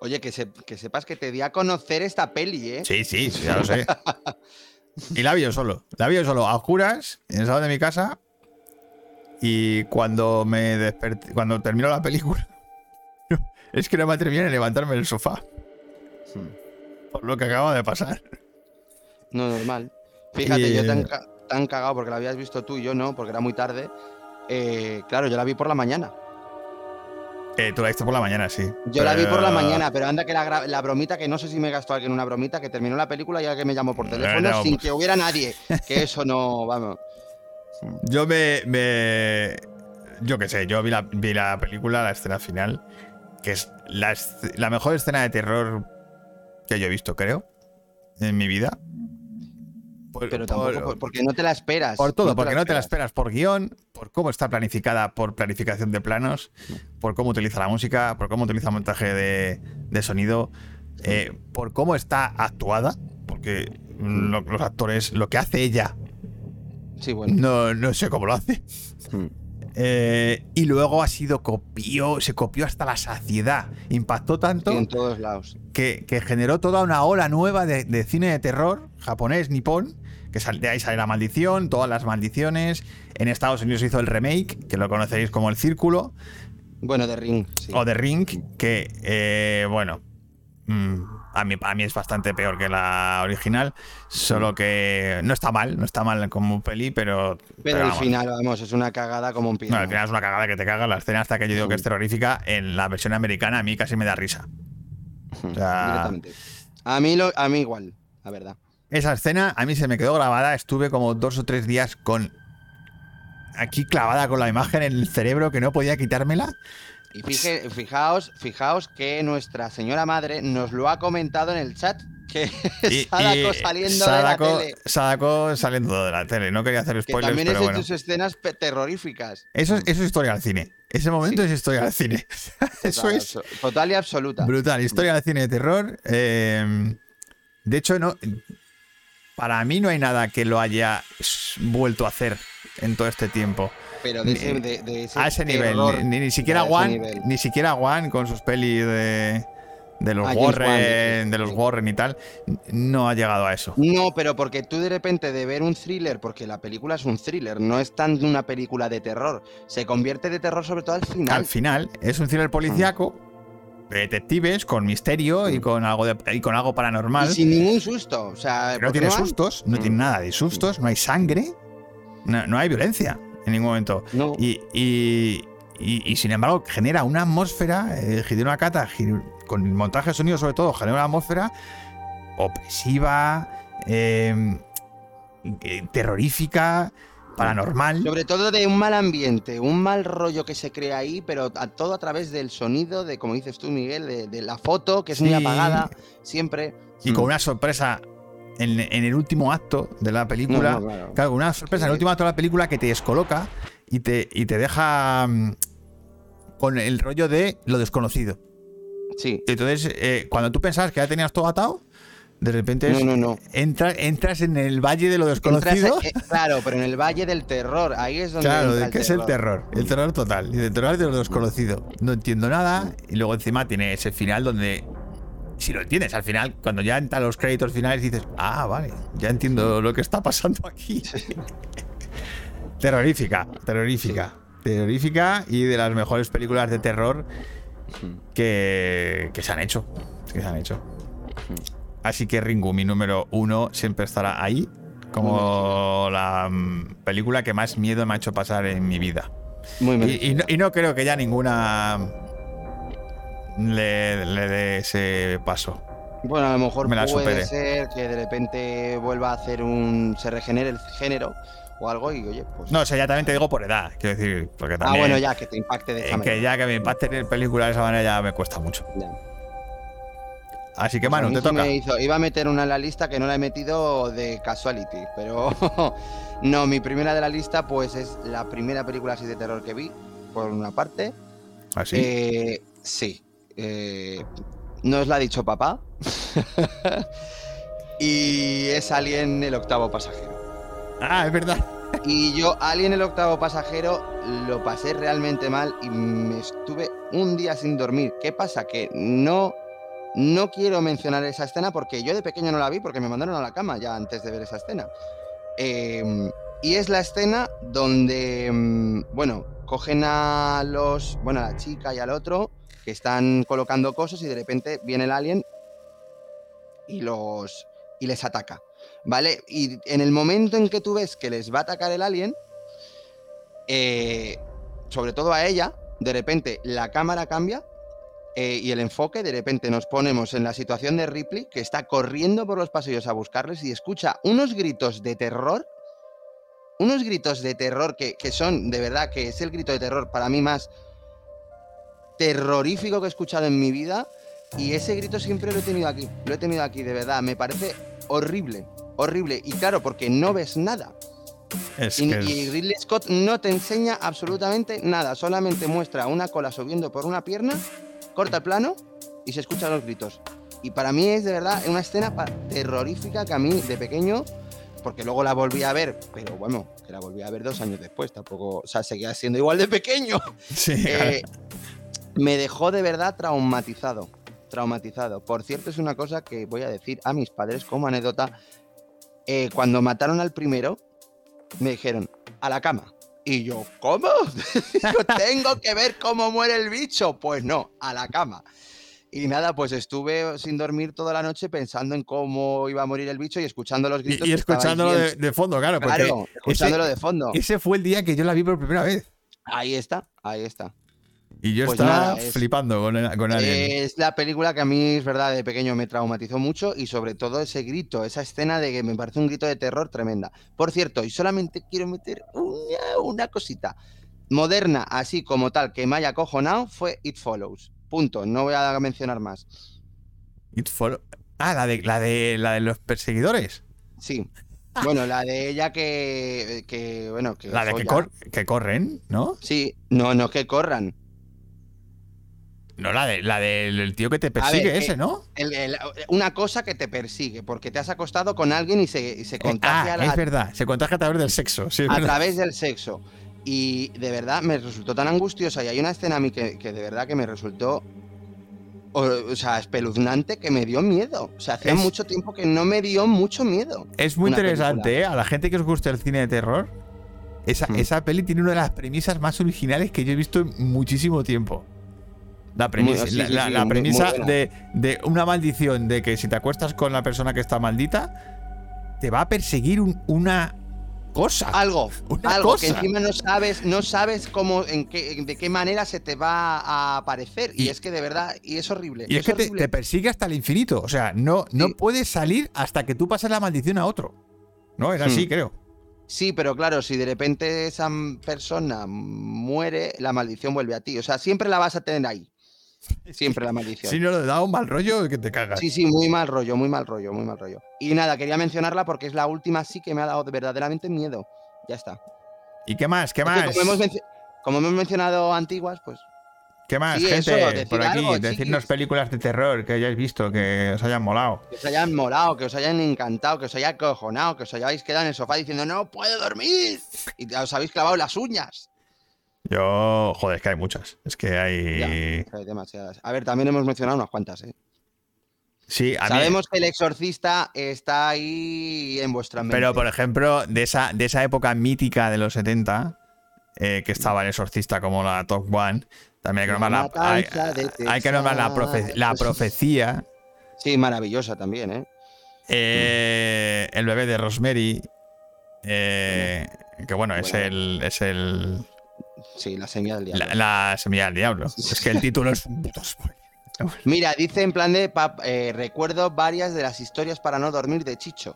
Oye, que, se- que sepas que te di a conocer esta peli, ¿eh? Sí, sí, ya lo sé. Y la vi yo solo. La vi yo solo, a oscuras, en el salón de mi casa. Y cuando me desperté, cuando terminó la película, es que no me atreví a levantarme del sofá. Por lo que acaba de pasar. No, normal. Fíjate, Y- yo tan, tan cagado porque la habías visto tú y yo no, porque era muy tarde. Eh, claro, yo la vi por la mañana. Eh, tú la viste por la mañana, sí. Yo la vi por la mañana, pero anda que la, la bromita, que no sé si me gastó alguien una bromita, que terminó la película y alguien me llamó por teléfono no, sin pues- que hubiera nadie. Que eso no, vamos. Yo me. me- yo qué sé, yo vi la, vi la película, la escena final, que es la, la mejor escena de terror que yo he visto, creo, en mi vida. Por- Pero tampoco, por- porque no te la esperas. Por todo, porque no te la esperas. por guion, por cómo está planificada, por planificación de planos, por cómo utiliza la música, por cómo utiliza montaje de, de sonido, eh, por cómo está actuada, porque lo- los actores, lo que hace ella, Sí, bueno. no, no sé cómo lo hace. Mm. Eh, y luego ha sido copió, se copió hasta la saciedad. Impactó tanto Sí, en todos lados. que, que generó toda una ola nueva de, de cine de terror japonés, nipón, que sal- de ahí sale la maldición, todas las maldiciones. En Estados Unidos se hizo el remake, que lo conoceréis como El Círculo, Bueno, de Ring. Sí. o The Ring, que, eh, bueno, mm, a, mí, a mí es bastante peor que la original, solo que no está mal, no está mal como peli, pero... pero el vamos. final, vamos, es una cagada como un pino. No, al final es una cagada que te caga. La escena hasta que yo digo que es terrorífica, en la versión americana a mí casi me da risa. O sea, Directamente. A mí, lo, a mí igual, la verdad. Esa escena a mí se me quedó grabada. Estuve como dos o tres días con. Aquí clavada con la imagen en el cerebro que no podía quitármela. Y fije- fijaos, fijaos que nuestra señora madre nos lo ha comentado en el chat. Que Y- Sadako saliendo Sadako- de la tele. Sadako saliendo de la tele. No quería hacer Que spoilers, también es pero de bueno. tus escenas terroríficas. Eso, es- eso es historia al cine. Ese momento Sí. es historia al cine. eso Total, es Total y absoluta. Brutal, historia del cine de terror. eh, de hecho, no. Para mí no hay nada que lo haya vuelto a hacer en todo este tiempo. Pero de ese, de, de ese A ese nivel. Ni, ni siquiera nivel. ni siquiera Juan con sus pelis de, de los Ah, Warren, de los sí. Warren y tal, no ha llegado a eso. No, pero porque tú de repente de ver un thriller, porque la película es un thriller, no es tan una película de terror. Se convierte de terror sobre todo al final. Al final es un thriller policíaco detectives, con misterio y con algo de, y con algo Y paranormal. sin ningún susto. O sea, no tiene sustos, no Mm. tiene nada de sustos, no hay sangre, no, no hay violencia en ningún momento. No. Y, y- y- sin embargo genera una atmósfera, eh, Nakata, gi- con el montaje de sonido sobre todo, genera una atmósfera opresiva, eh, eh, terrorífica, paranormal. Sobre todo de un mal ambiente, un mal rollo que se crea ahí, pero a- todo a través del sonido, de como dices tú, Miguel, de, de la foto, que es muy apagada, siempre. Y con Mm. una sorpresa en, en el último acto de la película. no, claro. Claro, una sorpresa en el último acto de la película que te descoloca y te, y te deja mm, con el rollo de lo desconocido. Sí. Entonces, eh, cuando tú pensabas que ya tenías todo atado, de repente No, es- no, no. entra- entras en el valle de lo Entras, desconocido. eh, claro, pero en el Valle del Terror, ahí es donde. Claro, de qué es el terror. El terror total. Y el terror de lo desconocido. No entiendo nada. Y luego encima tiene ese final donde. Si lo entiendes, al final, cuando ya entran los créditos finales, dices, ah, vale, ya entiendo lo que está pasando aquí. terrorífica, terrorífica. Terrorífica y de las mejores películas de terror que, que se han hecho. Que se han hecho. Así que Ringu, mi número uno, siempre estará ahí como la mm, película que más miedo me ha hecho pasar en mi vida. Muy Y, merecido. y no, y no creo que ya ninguna le, le dé ese paso. Bueno, a lo mejor me la puede ser que de repente vuelva a hacer un. se regenere el género o algo y oye, pues. No, o sea, ya también te digo por edad, quiero decir, porque ah, también. bueno, ya, que te impacte de eh, que ya que me impacte en película de esa manera ya me cuesta mucho. Ya. Así que, Pues Manu, mí te toca. me hizo- iba a meter una en la lista que no la he metido de casuality, pero no, mi primera de la lista pues es la primera película así de terror que vi, por una parte. Así. Eh, sí. eh, no os la ha dicho papá. y es Alien el octavo pasajero. Ah, es verdad. Y yo, Alien el octavo pasajero, lo pasé realmente mal y me estuve un día sin dormir. ¿Qué pasa? Que no, no quiero mencionar esa escena porque yo de pequeño no la vi porque me mandaron a la cama ya antes de ver esa escena. Eh, y es la escena donde, mm, bueno, cogen a los, bueno, a la chica y al otro que están colocando cosas y de repente viene el alien y los y les ataca. ¿Vale? Y en el momento en que tú ves que les va a atacar el alien, eh, sobre todo a ella, de repente la cámara cambia eh, y el enfoque, de repente nos ponemos en la situación de Ripley, que está corriendo por los pasillos a buscarles y escucha unos gritos de terror, unos gritos de terror que, que son, de verdad, que es el grito de terror para mí más terrorífico que he escuchado en mi vida. Y ese grito siempre lo he tenido aquí, lo he tenido aquí, de verdad, me parece horrible, horrible. Y claro, porque no ves nada. Es Y, que y Ridley Scott no te enseña absolutamente nada, solamente muestra una cola subiendo por una pierna, corta el plano y se escuchan los gritos. Y para mí es de verdad una escena terrorífica que a mí de pequeño, porque luego la volví a ver, pero bueno, que la volví a ver dos años después, tampoco, o sea, seguía siendo igual de pequeño. Sí, Eh, me dejó de verdad traumatizado. Traumatizado. Por cierto, es una cosa que voy a decir a mis padres como anécdota. Eh, cuando mataron al primero, me dijeron, a la cama. Y yo, ¿cómo? Digo, Tengo que ver cómo muere el bicho. Pues no, a la cama. Y nada, pues estuve sin dormir toda la noche pensando en cómo iba a morir el bicho y escuchando los gritos. y, y escuchándolo de, fondo, claro. Porque Claro, escuchándolo de fondo. ese fue el día que yo la vi por primera vez. Ahí está, ahí está. Y yo Pues estaba nada, es- flipando con, con Alien. Es la película que a mí, es verdad, de pequeño me traumatizó mucho y sobre todo ese grito, esa escena de que me parece un grito de terror tremenda. Por cierto, y solamente quiero meter una, una cosita. Moderna, así como tal, que me haya acojonado, fue It Follows. Punto, no voy a mencionar más. It Follow- Ah, la de, la, de, la de los perseguidores. Sí. Bueno, la de ella que, que bueno, que La de que, cor- que corren, ¿no? Sí, no, no que corran. No, la, de, la del tío que te persigue que- ese, ¿no? El- el- una cosa que te persigue, porque te has acostado con alguien y se, y se Eh, contagia ah, es verdad. Se contagia a través del sexo. Sí, a verdad. través del sexo. Y de verdad me resultó tan angustiosa. Y hay una escena a mí que, que de verdad que me resultó. O, o sea, espeluznante que me dio miedo. O sea, hacía Es- mucho tiempo que no me dio mucho miedo. Es muy interesante. ¿eh? A la gente que os gusta el cine de terror, esa, Hmm. esa peli tiene una de las premisas más originales que yo he visto en muchísimo tiempo. La premisa, Muy- sí, la, sí, la- sí, la muy- premisa de, de una maldición de que si te acuestas con la persona que está maldita, te va a perseguir un- una cosa. Algo, Una algo que cosa. encima no sabes, no sabes cómo, en qué, de qué manera se te va a aparecer. Y, Y- es que de verdad, y es horrible. Y es que te, te persigue hasta el infinito. O sea, no, no Sí. puedes salir hasta que tú pases la maldición a otro. No, era así, Hmm. creo. Sí, pero claro, si de repente esa persona muere, la maldición vuelve a ti. O sea, siempre la vas a tener ahí. Siempre la maldición. Si no le da un mal rollo que te cagas. Sí, sí, muy mal rollo, muy mal rollo, muy mal rollo. Y nada, quería mencionarla porque es la última sí que me ha dado verdaderamente miedo. Ya está. ¿Y qué más? ¿Qué más? como, hemos mencio- como hemos mencionado antiguas, pues ¿Qué más, Sí, gente? por aquí, algo, decirnos chiquis. películas de terror que hayáis visto, que os hayan molado. que os hayan molado, que os hayan encantado, que os haya acojonado, que os hayáis quedado en el sofá diciendo no puedo dormir y os habéis clavado las uñas. Yo, joder, es que hay muchas. Es que hay. Ya, hay demasiadas. A ver, también hemos mencionado unas cuantas, ¿eh? Sí, a mí- Sabemos que el exorcista está ahí en vuestra mente. Pero, por ejemplo, de esa, de esa época mítica de los 70, eh, que estaba el exorcista como la Top One, también hay que nombrar la, hay, que nombrar la, profe- la Texas. profecía, Sí, maravillosa también, ¿eh? eh, el bebé de Rosemary, eh, que bueno, es Bueno. el, es el Sí, la semilla del diablo. la, la semilla del diablo. Es que el título es un puto spoiler. Mira, dice en plan de pap, eh, recuerdo varias de las historias para no dormir de Chicho.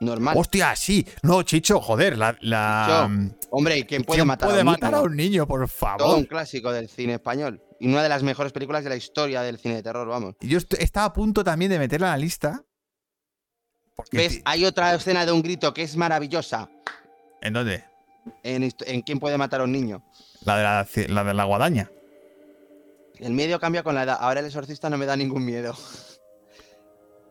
Normal. Hostia, sí. No, Chicho, joder, la. la Hombre, ¿quién puede ¿quién matar puede a un matar niño? a un niño, por Todo favor? un clásico del cine español. Y una de las mejores películas de la historia del cine de terror, vamos. Yo est- estaba a punto también de meterla a la lista. Porque ¿Ves? Hay otra escena de un grito que es maravillosa. ¿En dónde? En, ¿Quién puede matar a un niño? La de la, ci- la de la guadaña. El miedo cambia con la edad. Ahora el exorcista no me da ningún miedo.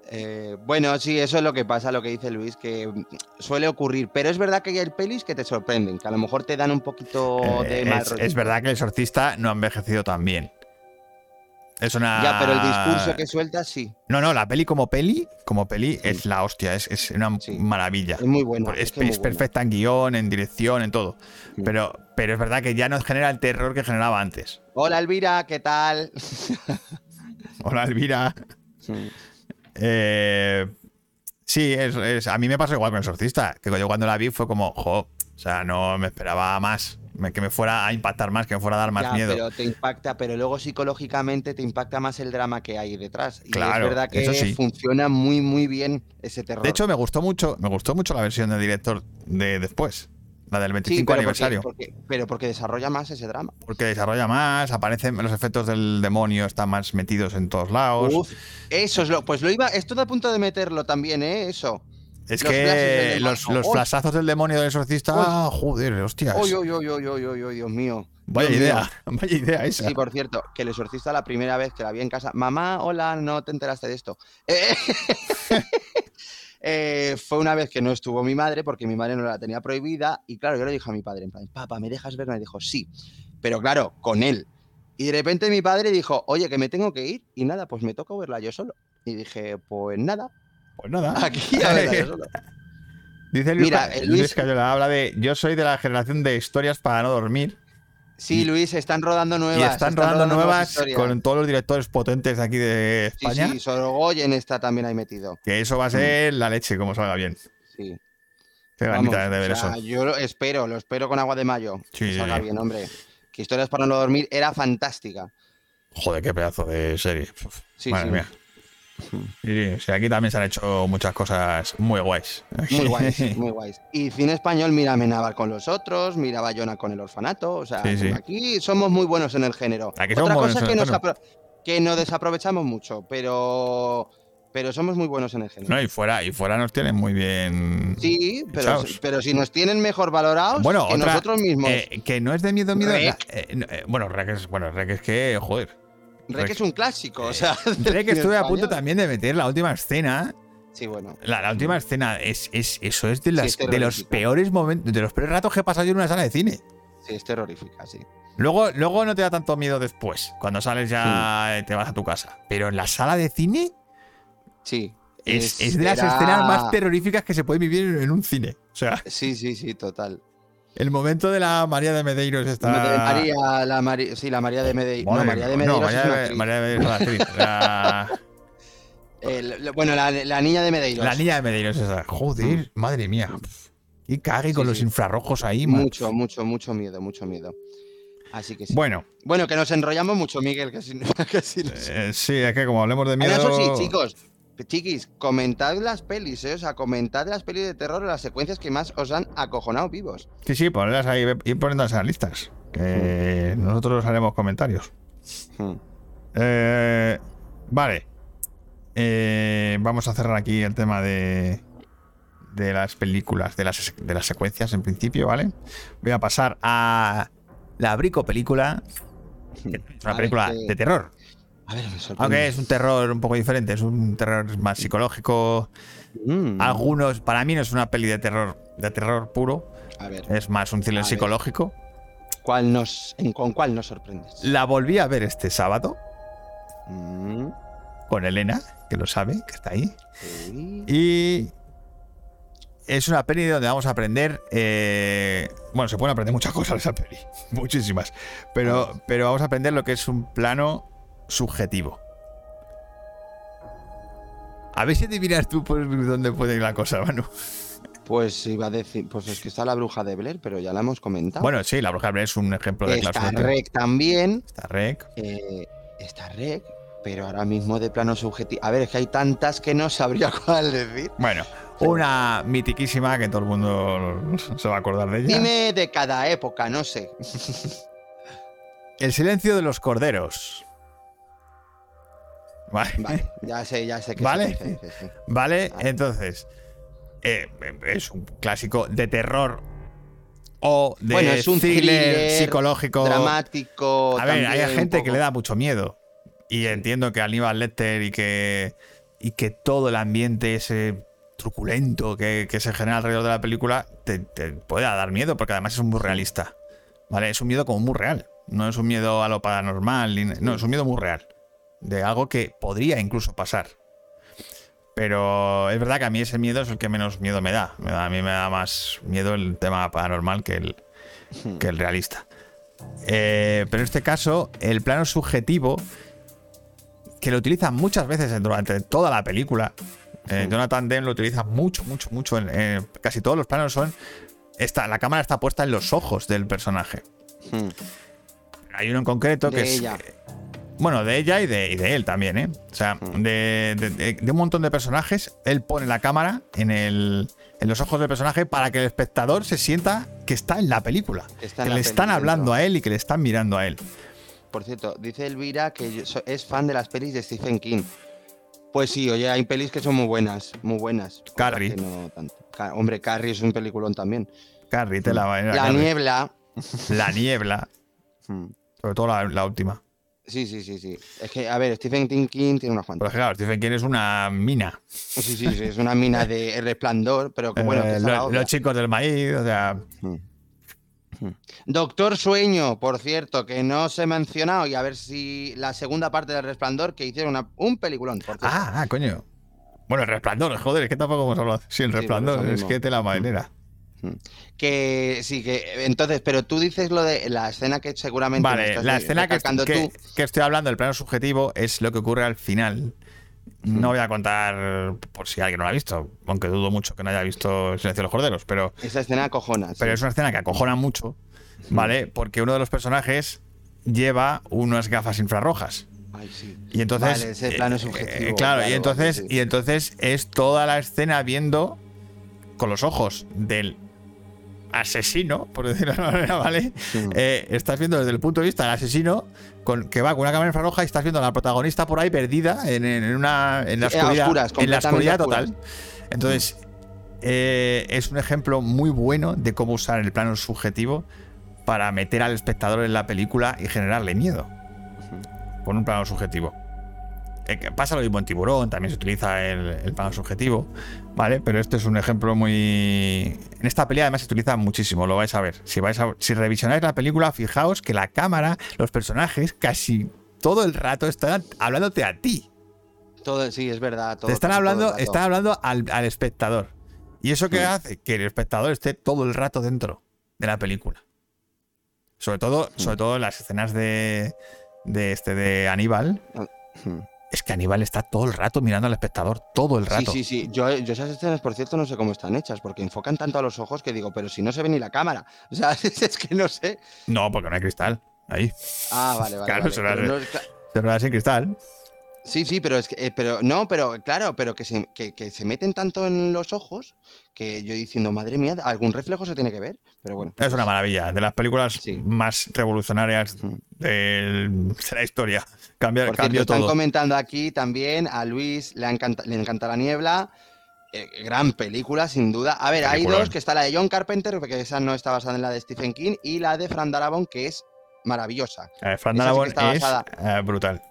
Eh, bueno, sí, eso es lo que pasa, lo que dice Luis, que mm, suele ocurrir. Pero es verdad que hay pelis que te sorprenden, que a lo mejor te dan un poquito de Eh, mal es, es verdad que el exorcista no ha envejecido tan bien. Es una. Ya, pero el discurso que suelta sí. No, no, la peli como peli, como peli es la hostia, es, es una Sí. maravilla. Es muy buena. Es, es que muy es buena. perfecta en guion, en dirección, en todo. Sí. Pero, pero es verdad que ya no genera el terror que generaba antes. Hola Elvira, ¿qué tal? Hola, Elvira. Sí. Eh, sí, es, a mí me pasó igual con el exorcista. Que yo cuando la vi fue como, jo, o sea, no me esperaba más. Que me fuera a impactar más, que me fuera a dar más Ya, miedo. Pero te impacta, pero luego psicológicamente te impacta más el drama que hay detrás. Y Claro, es verdad que eso sí. funciona muy, muy bien ese terror. De hecho, me gustó mucho, me gustó mucho la versión del director de después, la del 25 Sí, pero aniversario. Porque, porque- pero porque desarrolla más ese drama. Porque desarrolla más, aparecen los efectos del demonio, están más metidos en todos lados. Uf, eso es lo. Pues lo iba. Estoy a punto de meterlo también, ¿eh? Eso. Es los que los, los flashazos del demonio del exorcista, ah, joder, hostias. Uy, uy, uy, Dios mío. Vaya Dios mío. idea, vaya idea esa. Sí, por cierto, que el exorcista la primera vez que la vi en casa, mamá, hola, no te enteraste de esto. Eh, eh, fue una vez que no estuvo mi madre porque mi madre no la tenía prohibida y claro, yo le dije a mi padre, en plan, papá, ¿me dejas verla? Y dijo, sí, pero claro, con él. Y de repente mi padre dijo, oye, que me tengo que ir y nada, pues me toca verla yo solo. Y dije, pues nada, Pues nada. aquí a solo. Dice Luis, Mira, eh, Luis Luis- Cayola, habla de yo soy de la generación de historias para no dormir. Sí, Luis, están rodando nuevas. y están, rodando, nuevas con todos los directores potentes de aquí de Sí, España. sí, Sorogoyen está también ahí metido. Que eso va a ser la leche, como salga bien. Sí. Qué Vamos, de ver o sea, eso. Yo lo espero, lo espero con agua de mayo. Sí, que sí, salga sí. bien, hombre. Que Historias para no dormir era fantástica. Joder, qué pedazo de serie. Sí, Madre sí. mía. Sí, sí, sí, aquí también se han hecho muchas cosas muy guays. Muy guays, muy guays. Y cine español, mira con los otros, mira Bayona con el orfanato. O sea, Sí, sí. aquí somos muy buenos en el género. Aquí Otra cosa que nos, que nos desaprovechamos mucho, pero, pero somos muy buenos en el género. No, y fuera, y fuera nos tienen muy bien. Sí, pero, Echaos. pero si nos tienen mejor valorados Bueno, que otra, nosotros mismos. eh, que no es de miedo, miedo. Eh, eh, bueno, Rec es, bueno, es que, joder. Rec es un clásico, o sea. Rec estuve a punto también de meter la última escena. Sí, bueno. La, la última escena es, es eso es de, las, es de los peores momentos, de los peores ratos que he pasado yo en una sala de cine. Sí, es terrorífica, sí. Luego, luego no te da tanto miedo después, cuando sales ya te vas a tu casa. Pero en la sala de cine Sí. es, es de las era- escenas más terroríficas que se pueden vivir en, en un cine. O sea, Sí, sí, sí, total. El momento de la María de Medeiros está. María, la Mari- sí, la María de Medeiros. No, María de no, Medeiros María es una de- actriz. María de Medeiros es la actriz. La, El- la- bueno, la, la niña de Medeiros. la niña de Medeiros es esa. Joder, madre mía. Y cague con Sí, los sí. infrarrojos ahí, man. Mucho, mucho, mucho miedo, mucho miedo. Así que sí. Bueno, Bueno, que nos enrollamos mucho, Miguel, que si, que si nos- eh, sí, es que como hablemos de miedo. Eso sí, chicos, chiquis, comentad las pelis, ¿eh? O sea, comentad las pelis de terror, las secuencias que más os han acojonado vivos. Sí, sí, ponerlas ahí, ir poniéndolas en las listas. Que nosotros haremos comentarios. Hmm. Eh, vale. Eh, vamos a cerrar aquí el tema de, de las películas, de las, de las secuencias en principio, ¿vale? Voy a pasar a la Brico película. una película de terror. A ver, me sorprende. Aunque es un terror un poco diferente, es un terror más psicológico. Mm, Algunos, para mí no es una peli de terror, de terror puro, A ver, es más un thriller psicológico. ¿cuál nos, en- ¿con cuál nos sorprendes? La volví a ver este sábado Mm, con Elena, que lo sabe, que está ahí. sí. Y es una peli donde vamos a aprender. eh, bueno, se pueden aprender muchas cosas de esa peli, muchísimas. Pero, pero vamos a aprender lo que es un plano subjetivo. A ver si adivinas tú por dónde puede ir la cosa, Manu. Pues iba a decir, pues es que está la bruja de Blair, pero ya la hemos comentado. Bueno, sí, la bruja de Blair es un ejemplo de está. Rec también. Está Rec. eh, está Rec, pero ahora mismo de plano subjetivo. A ver, es que hay tantas que no sabría cuál decir. Bueno, una mitiquísima que todo el mundo se va a acordar de ella. Dime de cada época, no sé. El silencio de los corderos. Vale. Vale, ya sé, ya sé que Vale. sí. Vale, Vale. entonces. eh, es un clásico de terror o de Bueno, es un thriller, thriller psicológico. Dramático. A ver, hay gente que le da mucho miedo. Y entiendo que Aníbal Lecter y que. y que todo el ambiente ese truculento que, que se genera alrededor de la película te, te pueda dar miedo, porque además es muy realista. ¿Vale? Es un miedo como muy real. No es un miedo a lo paranormal. No, es un miedo muy real. De algo que podría incluso pasar. Pero es verdad que a mí ese miedo es el que menos miedo me da. A mí me da más miedo el tema paranormal que el, que el realista. Eh, pero en este caso, el plano subjetivo, que lo utilizan muchas veces durante toda la película. eh, Jonathan Demme lo utiliza mucho, mucho, mucho. En, en- casi todos los planos son. La cámara está puesta en los ojos del personaje. Hmm. Hay uno en concreto De que ella. es. Bueno, de ella y de, y de él también, ¿eh? O sea, Mm. de, de- un montón de personajes, él pone la cámara en, el, en los ojos del personaje para que el espectador se sienta que está en la película. Está que le la están hablando a él y que le están mirando a él. Por cierto, dice Elvira que es fan de las pelis de Stephen King. Pues sí, oye, hay pelis que son muy buenas, muy buenas. Carrie. no tanto. Hombre, Carrie es un peliculón también. Carrie, te la va La Carrie. niebla. La niebla, Hmm. sobre todo la, la última. Sí, sí, sí, sí. Es que, a ver, Stephen King tiene unas cuantas. Pero claro, Stephen King es una mina. Sí, sí, sí, es una mina de resplandor, pero que bueno, Eh, lo- los chicos del maíz, o sea. Doctor Sueño, por cierto, que no se ha mencionado, y a ver si la segunda parte del resplandor, que hicieron una- un peliculón, por. Ah, ah, coño. Bueno, el resplandor, joder, es que tampoco hemos hablado. Sí, el resplandor, es que te la marinera. Que sí, que entonces, pero tú dices lo de la escena que seguramente me Vale, estás la escena que, que- tú. que estoy hablando, el plano subjetivo, es lo que ocurre al final. No voy a contar por si alguien no la ha visto, aunque dudo mucho que no haya visto El silencio de los corderos, pero, Esa escena cojona. pero es una escena que acojona mucho, ¿vale? Porque uno de los personajes lleva unas gafas infrarrojas. Ay, sí. Y entonces. Vale, ese plano eh, subjetivo. claro, y entonces, vale, sí. y entonces es toda la escena viendo con los ojos del asesino, por decirlo de una manera, ¿vale? Sí. Eh, estás viendo desde el punto de vista del asesino con, que va con una cámara infrarroja y estás viendo a la protagonista por ahí perdida en, en- una en la oscuridad, oscuras, en la oscuridad total. Entonces eh, es un ejemplo muy bueno de cómo usar el plano subjetivo para meter al espectador en la película y generarle miedo con un plano subjetivo. Eh, pasa lo mismo en Tiburón, también se utiliza el, el plano subjetivo, ¿vale? Pero este es un ejemplo muy... En esta pelea además se utiliza muchísimo, lo vais a ver. Si, vais a... si revisionáis la película, fijaos que la cámara, los personajes, casi todo el rato están hablándote a ti. Todo, sí, es verdad. todo- Te están hablando, están hablando al, al espectador. ¿Y eso qué hace? Que el espectador esté todo el rato dentro. de la película. Sobre todo, sobre todo en las escenas de, de este de Aníbal. Es que Aníbal está todo el rato mirando al espectador, todo el Sí, rato. sí, sí. Yo, yo esas escenas, por cierto, no sé cómo están hechas, porque enfocan tanto a los ojos que digo, pero si no se ve ni la cámara. O sea, es que no sé. No, porque no hay cristal. Ahí. Ah, vale, vale. Claro, vale, será- pero no Se rueda sin cristal. Sí, sí, pero es que, eh, pero no, pero claro, pero que se, que, que se meten tanto en los ojos que yo diciendo, madre mía, algún reflejo se tiene que ver. Pero bueno. Es una maravilla. De las películas Sí. más revolucionarias de la historia. Cambia, Por cierto, cambió están todo. comentando aquí también a Luis le encanta, le encanta la niebla. Eh, gran película, sin duda. A ver, hay dos, que está la de John Carpenter, que esa no está basada en la de Stephen King, y la de Fran Darabont, que es maravillosa. Eh, Fran sí Darabont está es basada. eh, brutal.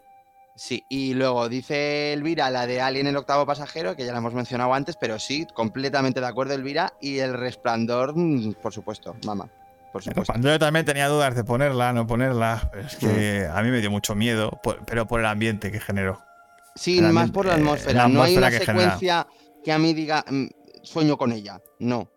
Sí, y luego dice Elvira la de Alien el octavo pasajero, que ya la hemos mencionado antes, pero sí, completamente de acuerdo Elvira, y El Resplandor, mm, por supuesto, mamá, por supuesto. Yo también tenía dudas de ponerla, no ponerla, pero es que a mí me dio mucho miedo, por- pero por el ambiente que generó. Sí, más por la eh, atmósfera, la no hay una atmósfera que genera. secuencia que a mí diga, mm, sueño con ella, no.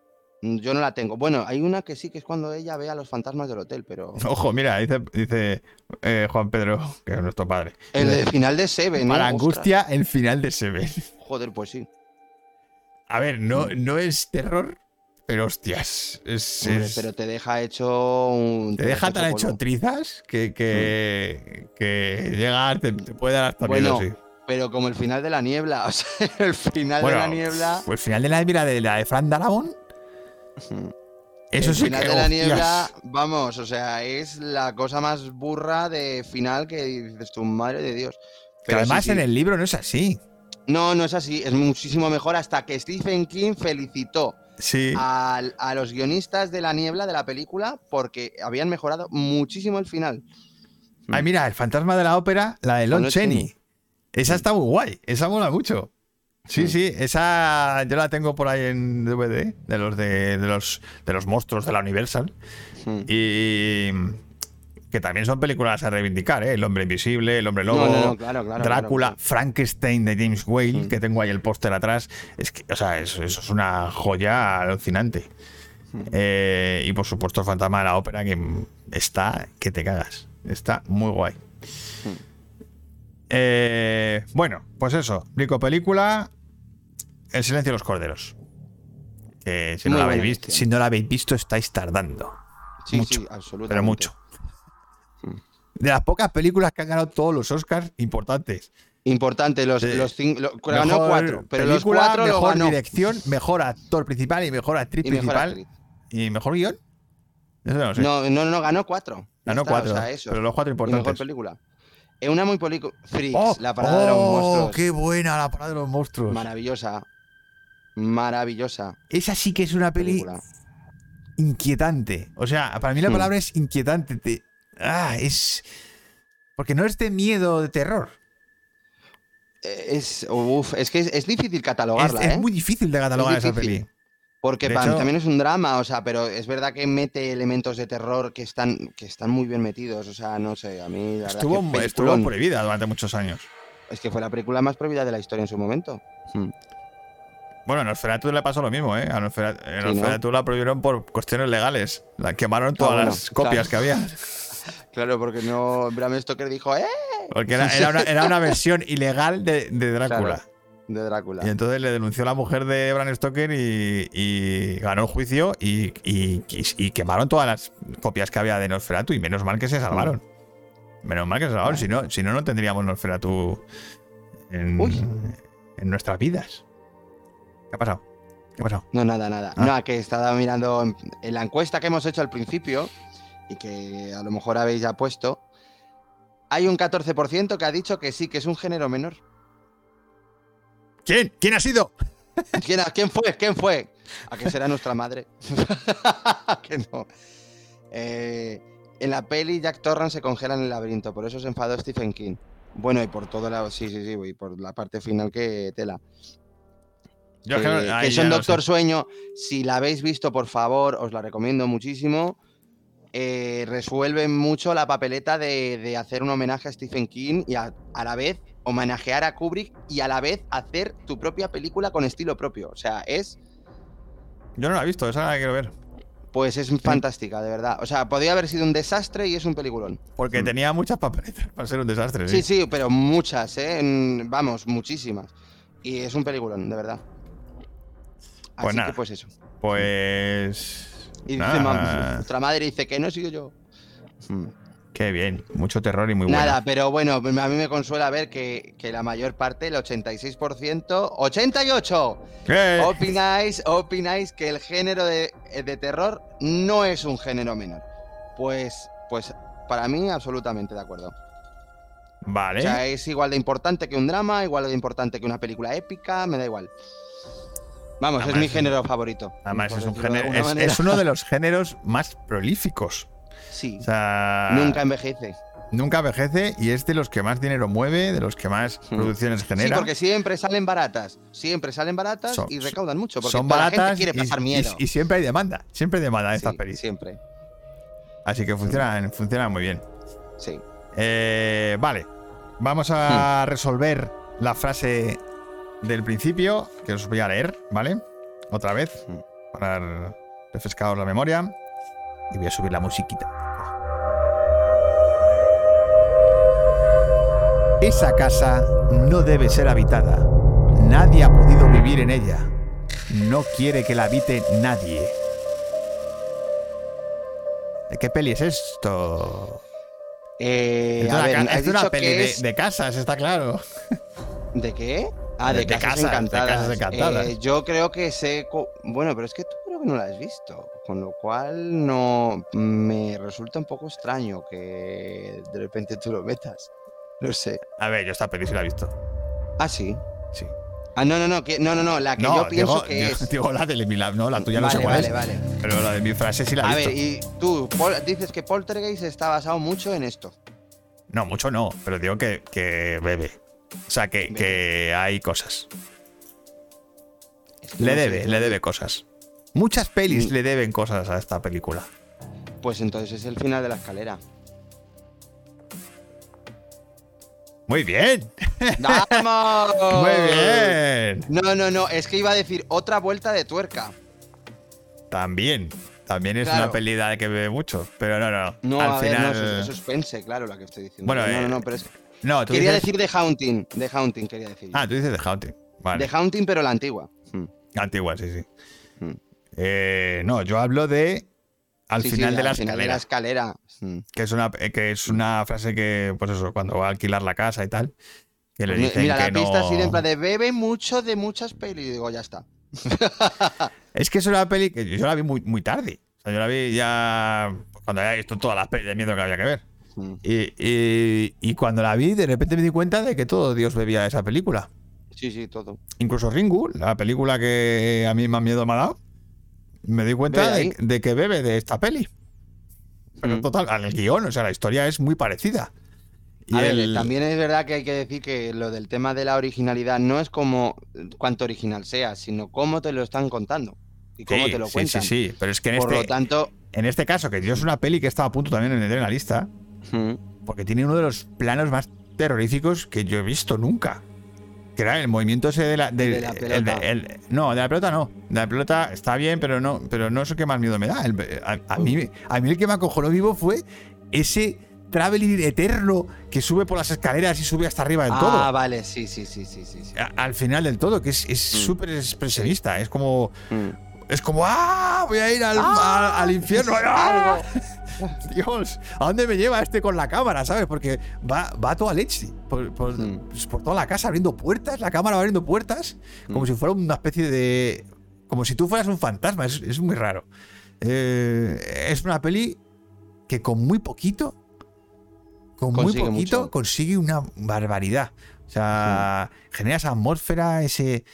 Mm, Yo no la tengo. Bueno, hay una que sí, que es cuando ella ve a los fantasmas del hotel, pero... Ojo, mira, dice, dice eh, Juan Pedro, que es nuestro padre. El final de Seven, ¿no? Para Ostras. angustia, el final de Seven. Joder, pues sí. A ver, no, Mm. no es terror, pero hostias. Es, pero te deja hecho un... te deja tan hecho trizas que, que, que llega, te, te puede dar hasta Bueno, miedo, sí. Pero como el final de la niebla, o sea, el final Bueno, de la niebla... Pues el final de la mira de la de Fran Darabont, eso el sí final que de la niebla, vamos, o sea, es la cosa más burra de final que dices tu madre de Dios. Pero además sí. en el libro no es así. No, no es así, es muchísimo mejor hasta que Stephen King felicitó Sí. a, los guionistas de La Niebla de la película porque habían mejorado muchísimo el final. Ay, mira, el fantasma de la ópera, la de Lon Lon Chaney. Chaney. Esa está muy guay. Esa mola mucho. Sí, sí, esa yo la tengo por ahí en DVD de los de, de los de los monstruos de la Universal y que también son películas a reivindicar, ¿eh? El hombre invisible, el hombre lobo, No, no, no, claro, claro, Drácula, claro, Frankenstein de James Whale, que tengo ahí el póster atrás. Es que, o sea, eso, eso es una joya alucinante. Eh, y por supuesto, el fantasma de la ópera, que está que te cagas. Está muy guay. Eh, bueno, pues eso. Rico película. El silencio de los corderos. Que si no, la habéis visto, elección. si no la habéis visto, estáis tardando. Sí, mucho, sí, absolutamente. Pero mucho. De las pocas películas que han ganado todos los Oscars importantes. Importante, los, los cinco, lo- ganó cuatro, pero los película, cuatro lo mejor ganó. dirección, mejor actor principal y mejor actriz Y mejor principal. actriz. ¿Y mejor guion? Eso no sé. No, no, no, ganó cuatro. Ganó está, cuatro. O sea, eso. pero los cuatro Y mejor importantes. película. Es una muy película. Freaks, ¡Oh! la parada de los ¡Oh, monstruos. ¡Qué buena la parada de los monstruos! Maravillosa. Maravillosa Esa sí que es una peli película. inquietante. O sea, para mí la Hmm. palabra es inquietante. Te- Ah, es. Porque no es de miedo de terror. Eh, Es, uf, es que es, es difícil catalogarla, es ¿eh? muy difícil de catalogar esa difícil. peli. Porque hecho- también es un drama, o sea, pero es verdad que mete elementos de terror que están, que están muy bien metidos. O sea, no sé, a mí la verdad Estuvo, que estuvo prohibida durante muchos años. Es que fue la película más prohibida de la historia en su momento. Hmm. Bueno, a Nosferatu le pasó lo mismo, ¿eh? A Nosferatu, la prohibieron por cuestiones legales. La quemaron todas bueno, las copias claro. que había. Claro, porque no. Bram Stoker dijo, ¡eh! Porque era, era una, era una versión ilegal de, de Drácula. Claro, de Drácula. Y entonces le denunció la mujer de Bram Stoker y, y ganó el juicio y, y- y- y quemaron todas las copias que había de Nosferatu. Y menos mal que se salvaron. Menos mal que se salvaron. Si no, si no, no tendríamos Nosferatu en nuestras vidas. ¿Qué ha pasado? ¿Qué ha pasado? No, nada, nada. Ah. No, que estaba mirando en, en la encuesta que hemos hecho al principio y que a lo mejor habéis ya puesto. Hay un 14% que ha dicho que sí, que es un género menor. ¿Quién? ¿Quién ha sido? ¿Quién, quién fue? ¿Quién fue? ¿A que será nuestra madre? que no. Eh, en la peli Jack Torrance se congela en el laberinto, por eso se enfadó Stephen King. Bueno, y por todo la... Sí, sí, sí, y por la parte final que tela. Yo que, que no- que no Doctor sé. Sueño. Si la habéis visto, por favor, os la recomiendo muchísimo. Eh, resuelve mucho la papeleta de, de hacer un homenaje a Stephen King y a, a la vez homenajear a Kubrick y a la vez hacer tu propia película con estilo propio. O sea, es Yo no la he visto, esa la quiero ver. pues es fantástica, de verdad. O sea, podría haber sido un desastre y es un peliculón. Porque tenía muchas papeletas para ser un desastre. Sí, sí, sí pero muchas, ¿eh? Vamos, muchísimas. Y es un peliculón, de verdad. Pues Así nada. que pues eso. Pues. Y dice, nada, mam- nuestra madre dice que no he sido yo. Mm. Qué bien. Mucho terror y muy bueno. Nada, pero bueno, a mí me consuela ver que, que la mayor parte, el 86%, ¡88! ¿Qué? Opináis, opináis que el género de, de terror no es un género menor. Pues, pues para mí, absolutamente de acuerdo. Vale. O sea, es igual de importante que un drama, igual de importante que una película épica, me da igual. Vamos, es mi género favorito. Además, es, un género- es- uno de los géneros más prolíficos. Sí, O sea, nunca envejece. nunca envejece y es de los que más dinero mueve, de los que más Hmm. producciones Sí, genera. porque siempre salen baratas. Siempre salen baratas Son- y recaudan mucho. Porque Son toda la gente baratas quiere pasar y, miedo. y siempre hay demanda. Siempre hay demanda de estas Sí, pelis. Siempre, Así que funcionan, funcionan muy bien. sí. Eh, vale. Vamos Hmm. a resolver la frase del principio, que os voy a leer, ¿vale? Otra vez, Hmm. para refrescaros la memoria. Y voy a subir la musiquita. Esa casa no debe ser habitada. Nadie ha podido vivir en ella. No quiere que la habite nadie. ¿De qué peli es esto? Eh, Es una, ver, es una peli de, de casas, está claro. ¿De qué? Ah, De- de, de casas, casas, de encantadas. Casas Encantadas. Eh, yo creo que sé. Bueno, pero es que tú creo que no la has visto. Con lo cual no me resulta un poco extraño que de repente tú lo metas. No sé. A ver, yo esta peli sí la he visto. Ah, sí. Sí. Ah, no, no, no, que, no, no, no, la que no, yo pienso digo, que digo- es. digo la de mi no, la tuya no vale, sé cuál vale, es. vale. Pero la de mi frase sí la A he visto. ver, y tú dices que Poltergeist está basado mucho en esto. No, mucho no, pero digo que, que bebe. O sea, que, que hay cosas. Es que Le no debe, le debe cosas. Muchas pelis Mm. le deben cosas a esta película. Pues entonces es el final de la escalera. Muy bien, ¡Vamos! muy bien. No, no, no, es que iba a decir otra vuelta de tuerca. También, también es Claro. una peli de que bebe mucho, pero no, no. No, Al a ver, no, es- es suspense, claro, la que estoy diciendo. Bueno, no, no, eh, no, pero es no, tú Quería dices- decir The Haunting, The Haunting quería decir. Ah, tú dices The Haunting. Vale. The Haunting, pero la antigua. Mm. Antigua, sí, sí. Mm. Eh, no, yo hablo de al Sí, sí, final de la al final de la escalera. Mm. Que es una, eh, que es una frase que, pues eso, cuando va a alquilar la casa y tal, que le Mi- dicen Mira, que la pista no... así de en plan de bebe mucho de muchas pelis. Y digo, ya está. Es que es una peli que yo la vi muy, muy tarde. O sea, yo la vi ya cuando había visto todas las pelis de miedo que había que ver. Mm. Y, y- y cuando la vi, de repente me di cuenta de que todo Dios bebía esa película. Sí, sí, todo. Incluso Ringu, la película que a mí más miedo me ha dado, me di cuenta de, que bebe de esta peli. Pero Mm. total, al guion, o sea, la historia es muy parecida. Y A ver, también es verdad que hay que decir que lo del tema de la originalidad no es como cuánto original sea, sino cómo te lo están contando y cómo sí, te lo sí, cuentan. sí, sí, pero es que en Por este, lo tanto, en este caso, que yo es una peli que estaba a punto también de meter en la lista, mm, porque tiene uno de los planos más terroríficos que yo he visto nunca. Que era el movimiento ese de la, del- De la el- pelota. el- no, de la pelota no. De la pelota está bien, pero no, pero no es el que más miedo me da. A, a mí, a mí el que me acojonó vivo fue ese traveling eterno que sube por las escaleras y sube hasta arriba del ah, todo. vale, sí, sí, sí, sí, sí. sí. A- al final del todo, que es es Mm. súper expresionista. Es como. Mm. Es como. ¡Ah! Voy a ir al, ¡Ah! al- al infierno. ¡Ah! Dios, ¿a dónde me lleva este con la cámara, sabes? Porque va, va a toda leche. Por, por- Mm. pues por toda la casa abriendo puertas, la cámara va abriendo puertas, como Mm. si fuera una especie de. Como si tú fueras un fantasma. Es, es muy raro. Eh, es una peli que con muy poquito. Con Consigue muy poquito mucho. consigue una barbaridad. O sea, genera esa atmósfera, ese.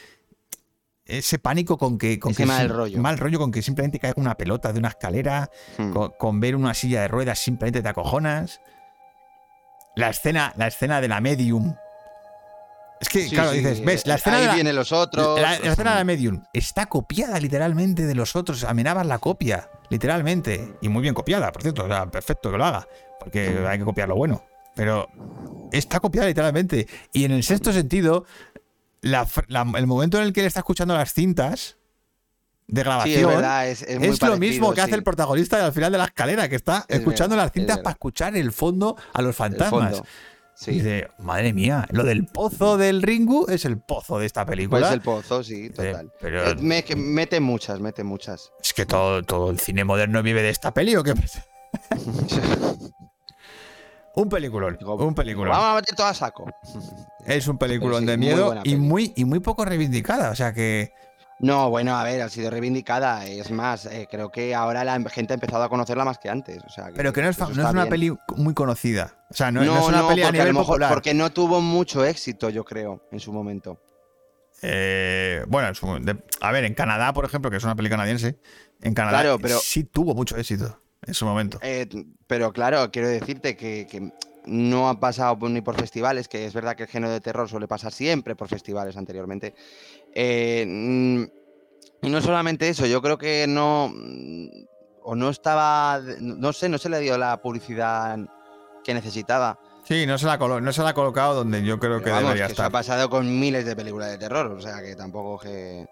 Ese pánico con que. Con Ese que mal rollo. Mal rollo con que simplemente cae una pelota de una escalera Mm. con, con ver una silla de ruedas simplemente te acojonas. La escena, la escena de la medium. Es que, Sí, claro, sí, dices, ¿ves? La eh, escena, ahí de la, vienen los otros. la- la escena de la medium está copiada literalmente de los otros. Amenabas la copia, literalmente. Y muy bien copiada, por cierto. O sea, perfecto que lo haga. Porque hay que copiar lo bueno. Pero está copiada literalmente. Y en el sexto sentido, la la- el momento en el que él está escuchando las cintas, de grabación. Sí, es verdad, es, es muy Es lo parecido, mismo que hace el protagonista al final de la escalera, que está Es escuchando verdad, las cintas para escuchar el fondo a los fantasmas. Y dice, madre mía, lo del pozo del Ringu es el pozo de esta película. Pues el pozo, sí, total. pero- Eh, me- que mete muchas, mete muchas. Es que todo, todo el cine moderno vive de esta peli o qué pasa? Un peliculón, un peliculón. Vamos a meter todo a saco. Es un peliculón sí, de miedo y muy, y muy poco reivindicada. O sea que No, bueno, a ver, ha sido reivindicada. Es más, eh, creo que ahora la gente ha empezado a conocerla más que antes. O sea, que Pero que no es, no es una bien. peli muy conocida. O sea, no, No, no es una peli a nivel mejor- popular. porque no tuvo mucho éxito, yo creo, en su momento. Eh, bueno, en su- de- a ver, en Canadá, por ejemplo, que es una peli canadiense, en Canadá Claro, pero- sí tuvo mucho éxito en su momento. Eh, pero claro, quiero decirte que, que no ha pasado ni por festivales, que es verdad que el género de terror suele pasar siempre por festivales anteriormente. Eh, mm, y no solamente eso, yo creo que no. mm, O no estaba. No sé, no se le dio la publicidad que necesitaba. Sí, no se la, colo- no se la ha colocado donde yo creo Pero que vamos, debería que eso estar. ha pasado con miles de películas de terror, o sea que tampoco que.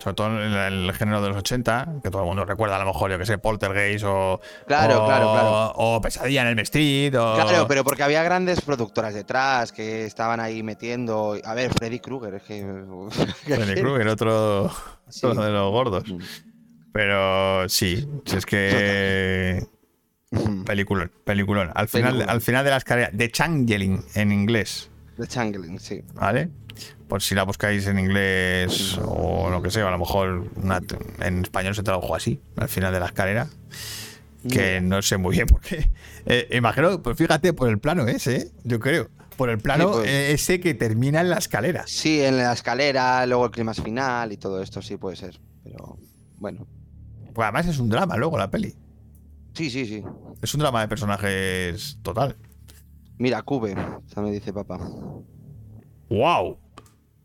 Mm. Sobre todo en el, género de los 80, que todo el mundo recuerda a lo mejor, yo que sé, Poltergeist o. Claro, o- claro, claro. O Pesadilla en el Street. O... Claro, pero porque había grandes productoras detrás que estaban ahí metiendo. A ver, Freddy Krueger, es que. Freddy Krueger, otro, Sí. otro de los gordos. Pero sí, si es que. Peliculón, peliculón. Al final, Peliculón. al final de las carreras. De Changeling en inglés, The Changeling, sí. ¿vale? Por si la buscáis en inglés o lo que sea, a lo mejor una- en español se tradujo así, al final de la escalera. Que no sé muy bien por qué. Eh, imagino, pues fíjate, por el plano ese, ¿eh? yo creo. Por el plano Sí, pues. eh, ese que termina en la escalera. Sí, en la escalera, luego el clima final y todo esto, sí puede ser. Pero bueno. Pues además es un drama luego la peli. Sí, sí, sí. Es un drama de personajes total. Mira, Cube, me dice papá. ¡Wow!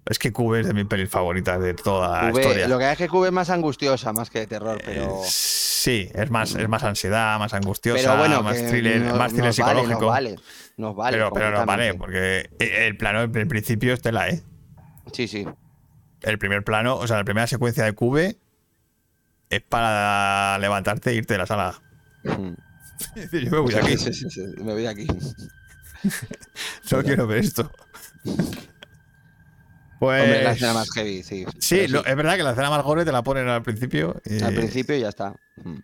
Es que Cube es de mis pelis favoritas de toda la historia. lo que es que Cube es más angustiosa, más que de terror, pero. Eh, sí, es más, es más ansiedad, más angustiosa, Pero bueno, más thriller, no- más thriller nos vale, psicológico. nos vale, nos vale. pero, pero no vale, porque el plano, el principio es tela, ¿eh? Sí, sí. El primer plano, o sea, la primera secuencia de Cube es para levantarte e irte de la sala. Mm. Yo me voy de aquí, Sí, sí, sí, me voy de aquí. solo quiero ver esto. Pues. Hombre, la escena más heavy, sí. Sí, es verdad que la escena más gore te la ponen al principio. y- Al principio y ya está. Mm.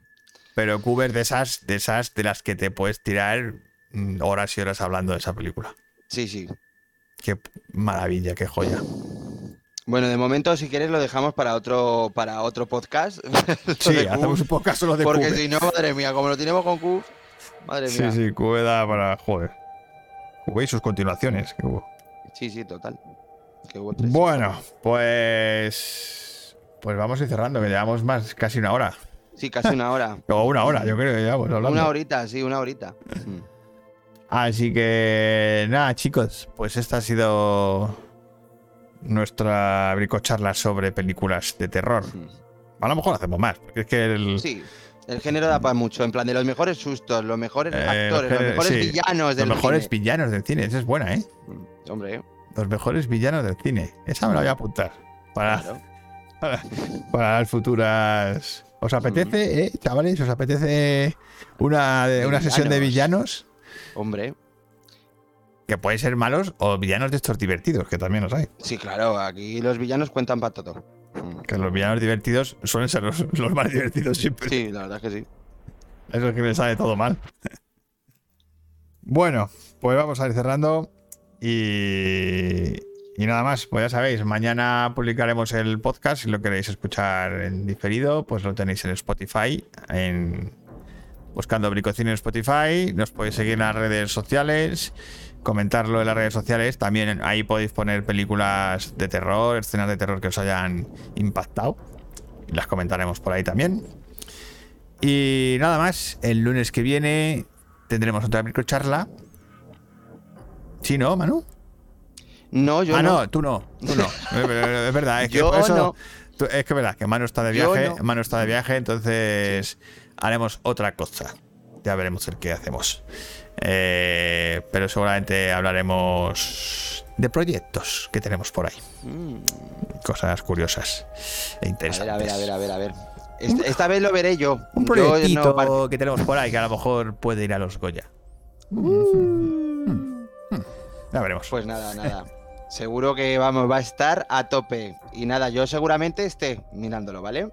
Pero es de esas, de esas de las que te puedes tirar mm, horas y horas hablando de esa película. Sí, sí. Qué maravilla, qué joya. Bueno, de momento, si quieres, lo dejamos para otro, para otro podcast. Sí, hacemos un podcast solo de Porque si no, madre mía, como lo tenemos con Cube, madre Sí, mía. sí, Cube da para. Joder. Cube y sus continuaciones. que hubo. Sí, sí, total. Que hubo tres. Bueno, pues. Pues vamos a ir cerrando, que llevamos más casi una hora. Sí, casi una hora. O una hora, yo creo que llevamos hablando. Una horita, sí, una horita. Mm. Así que nada, chicos, pues esta ha sido nuestra bricocharla sobre películas de terror. A lo mejor hacemos más, porque es que el, Sí, el género da para mucho. En plan, de los mejores sustos, los mejores Eh, actores, los los mejores sí, villanos los del mejores cine. villanos del cine. Esa es buena, ¿eh? Mm, Hombre, Los mejores villanos del cine. Esa me la voy a apuntar para, claro. para, para las futuras. ¿Os apetece, eh, chavales? ¿Os apetece una, una sesión de villanos. Hombre, Que pueden ser malos o villanos de estos divertidos, que también los hay. sí, claro, aquí los villanos cuentan para todo. Que los villanos divertidos suelen ser los, los más divertidos siempre. Sí, la verdad es que sí. Eso es que me sale todo mal. Bueno, pues vamos a ir cerrando. Y, nada más, pues ya sabéis, mañana publicaremos el podcast. Si lo queréis escuchar en diferido, pues lo tenéis en Spotify, buscando Bricocine en Spotify. Nos podéis seguir en las redes sociales, comentarlo en las redes sociales. También ahí podéis poner películas de terror, escenas de terror que os hayan impactado. Las comentaremos por ahí también. Y nada más, el lunes que viene tendremos otra microcharla. Sí, ¿no, Manu? No, yo ah, no. no, tú no, tú no. es ver- es verdad, es que Yo eso- no. tú- es que verdad que Manu está de viaje, no. Manu está de viaje, entonces haremos otra cosa. Ya veremos el que hacemos. Eh, pero seguramente hablaremos de proyectos que tenemos por ahí. Mm. Cosas curiosas e interesantes. ver, a ver, a ver, a ver, a ver. Esta, esta vez lo veré yo. Un Yo proyectito no que tenemos por ahí que a lo mejor puede ir a los Goya. Ya veremos. Pues nada, nada. Seguro que vamos, va a estar a tope. Y nada, yo seguramente esté mirándolo, ¿vale?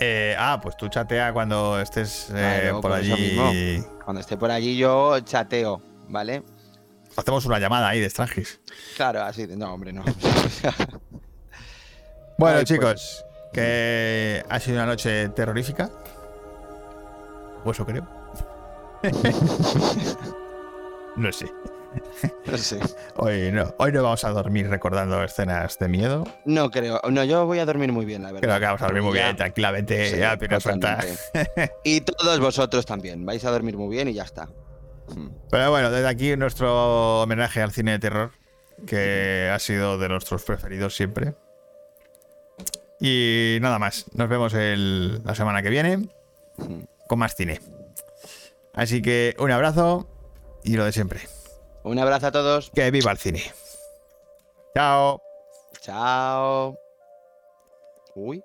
Eh, ah, pues tú chatea cuando estés eh, Claro, por allí. Cuando esté por allí yo chateo, ¿vale? Hacemos una llamada ahí de Strangis. Claro, así. de- No, hombre, no. Bueno, Ay, chicos, que ha sido una noche terrorífica. O eso creo. no sé. Hoy no, hoy no vamos a dormir recordando escenas de miedo. No creo. No, yo voy a dormir muy bien, la verdad. Creo que vamos a dormir muy Ya. bien, tranquilamente, Sí, ya. Y todos vosotros también. Vais a dormir muy bien y ya está. Mm. Pero bueno, desde aquí nuestro homenaje al cine de terror, que ha sido de nuestros preferidos siempre. Y nada más, nos vemos el- la semana que viene con más cine. Así que un abrazo y lo de siempre. Un abrazo a todos. Que viva el cine. Chao. Chao. Uy.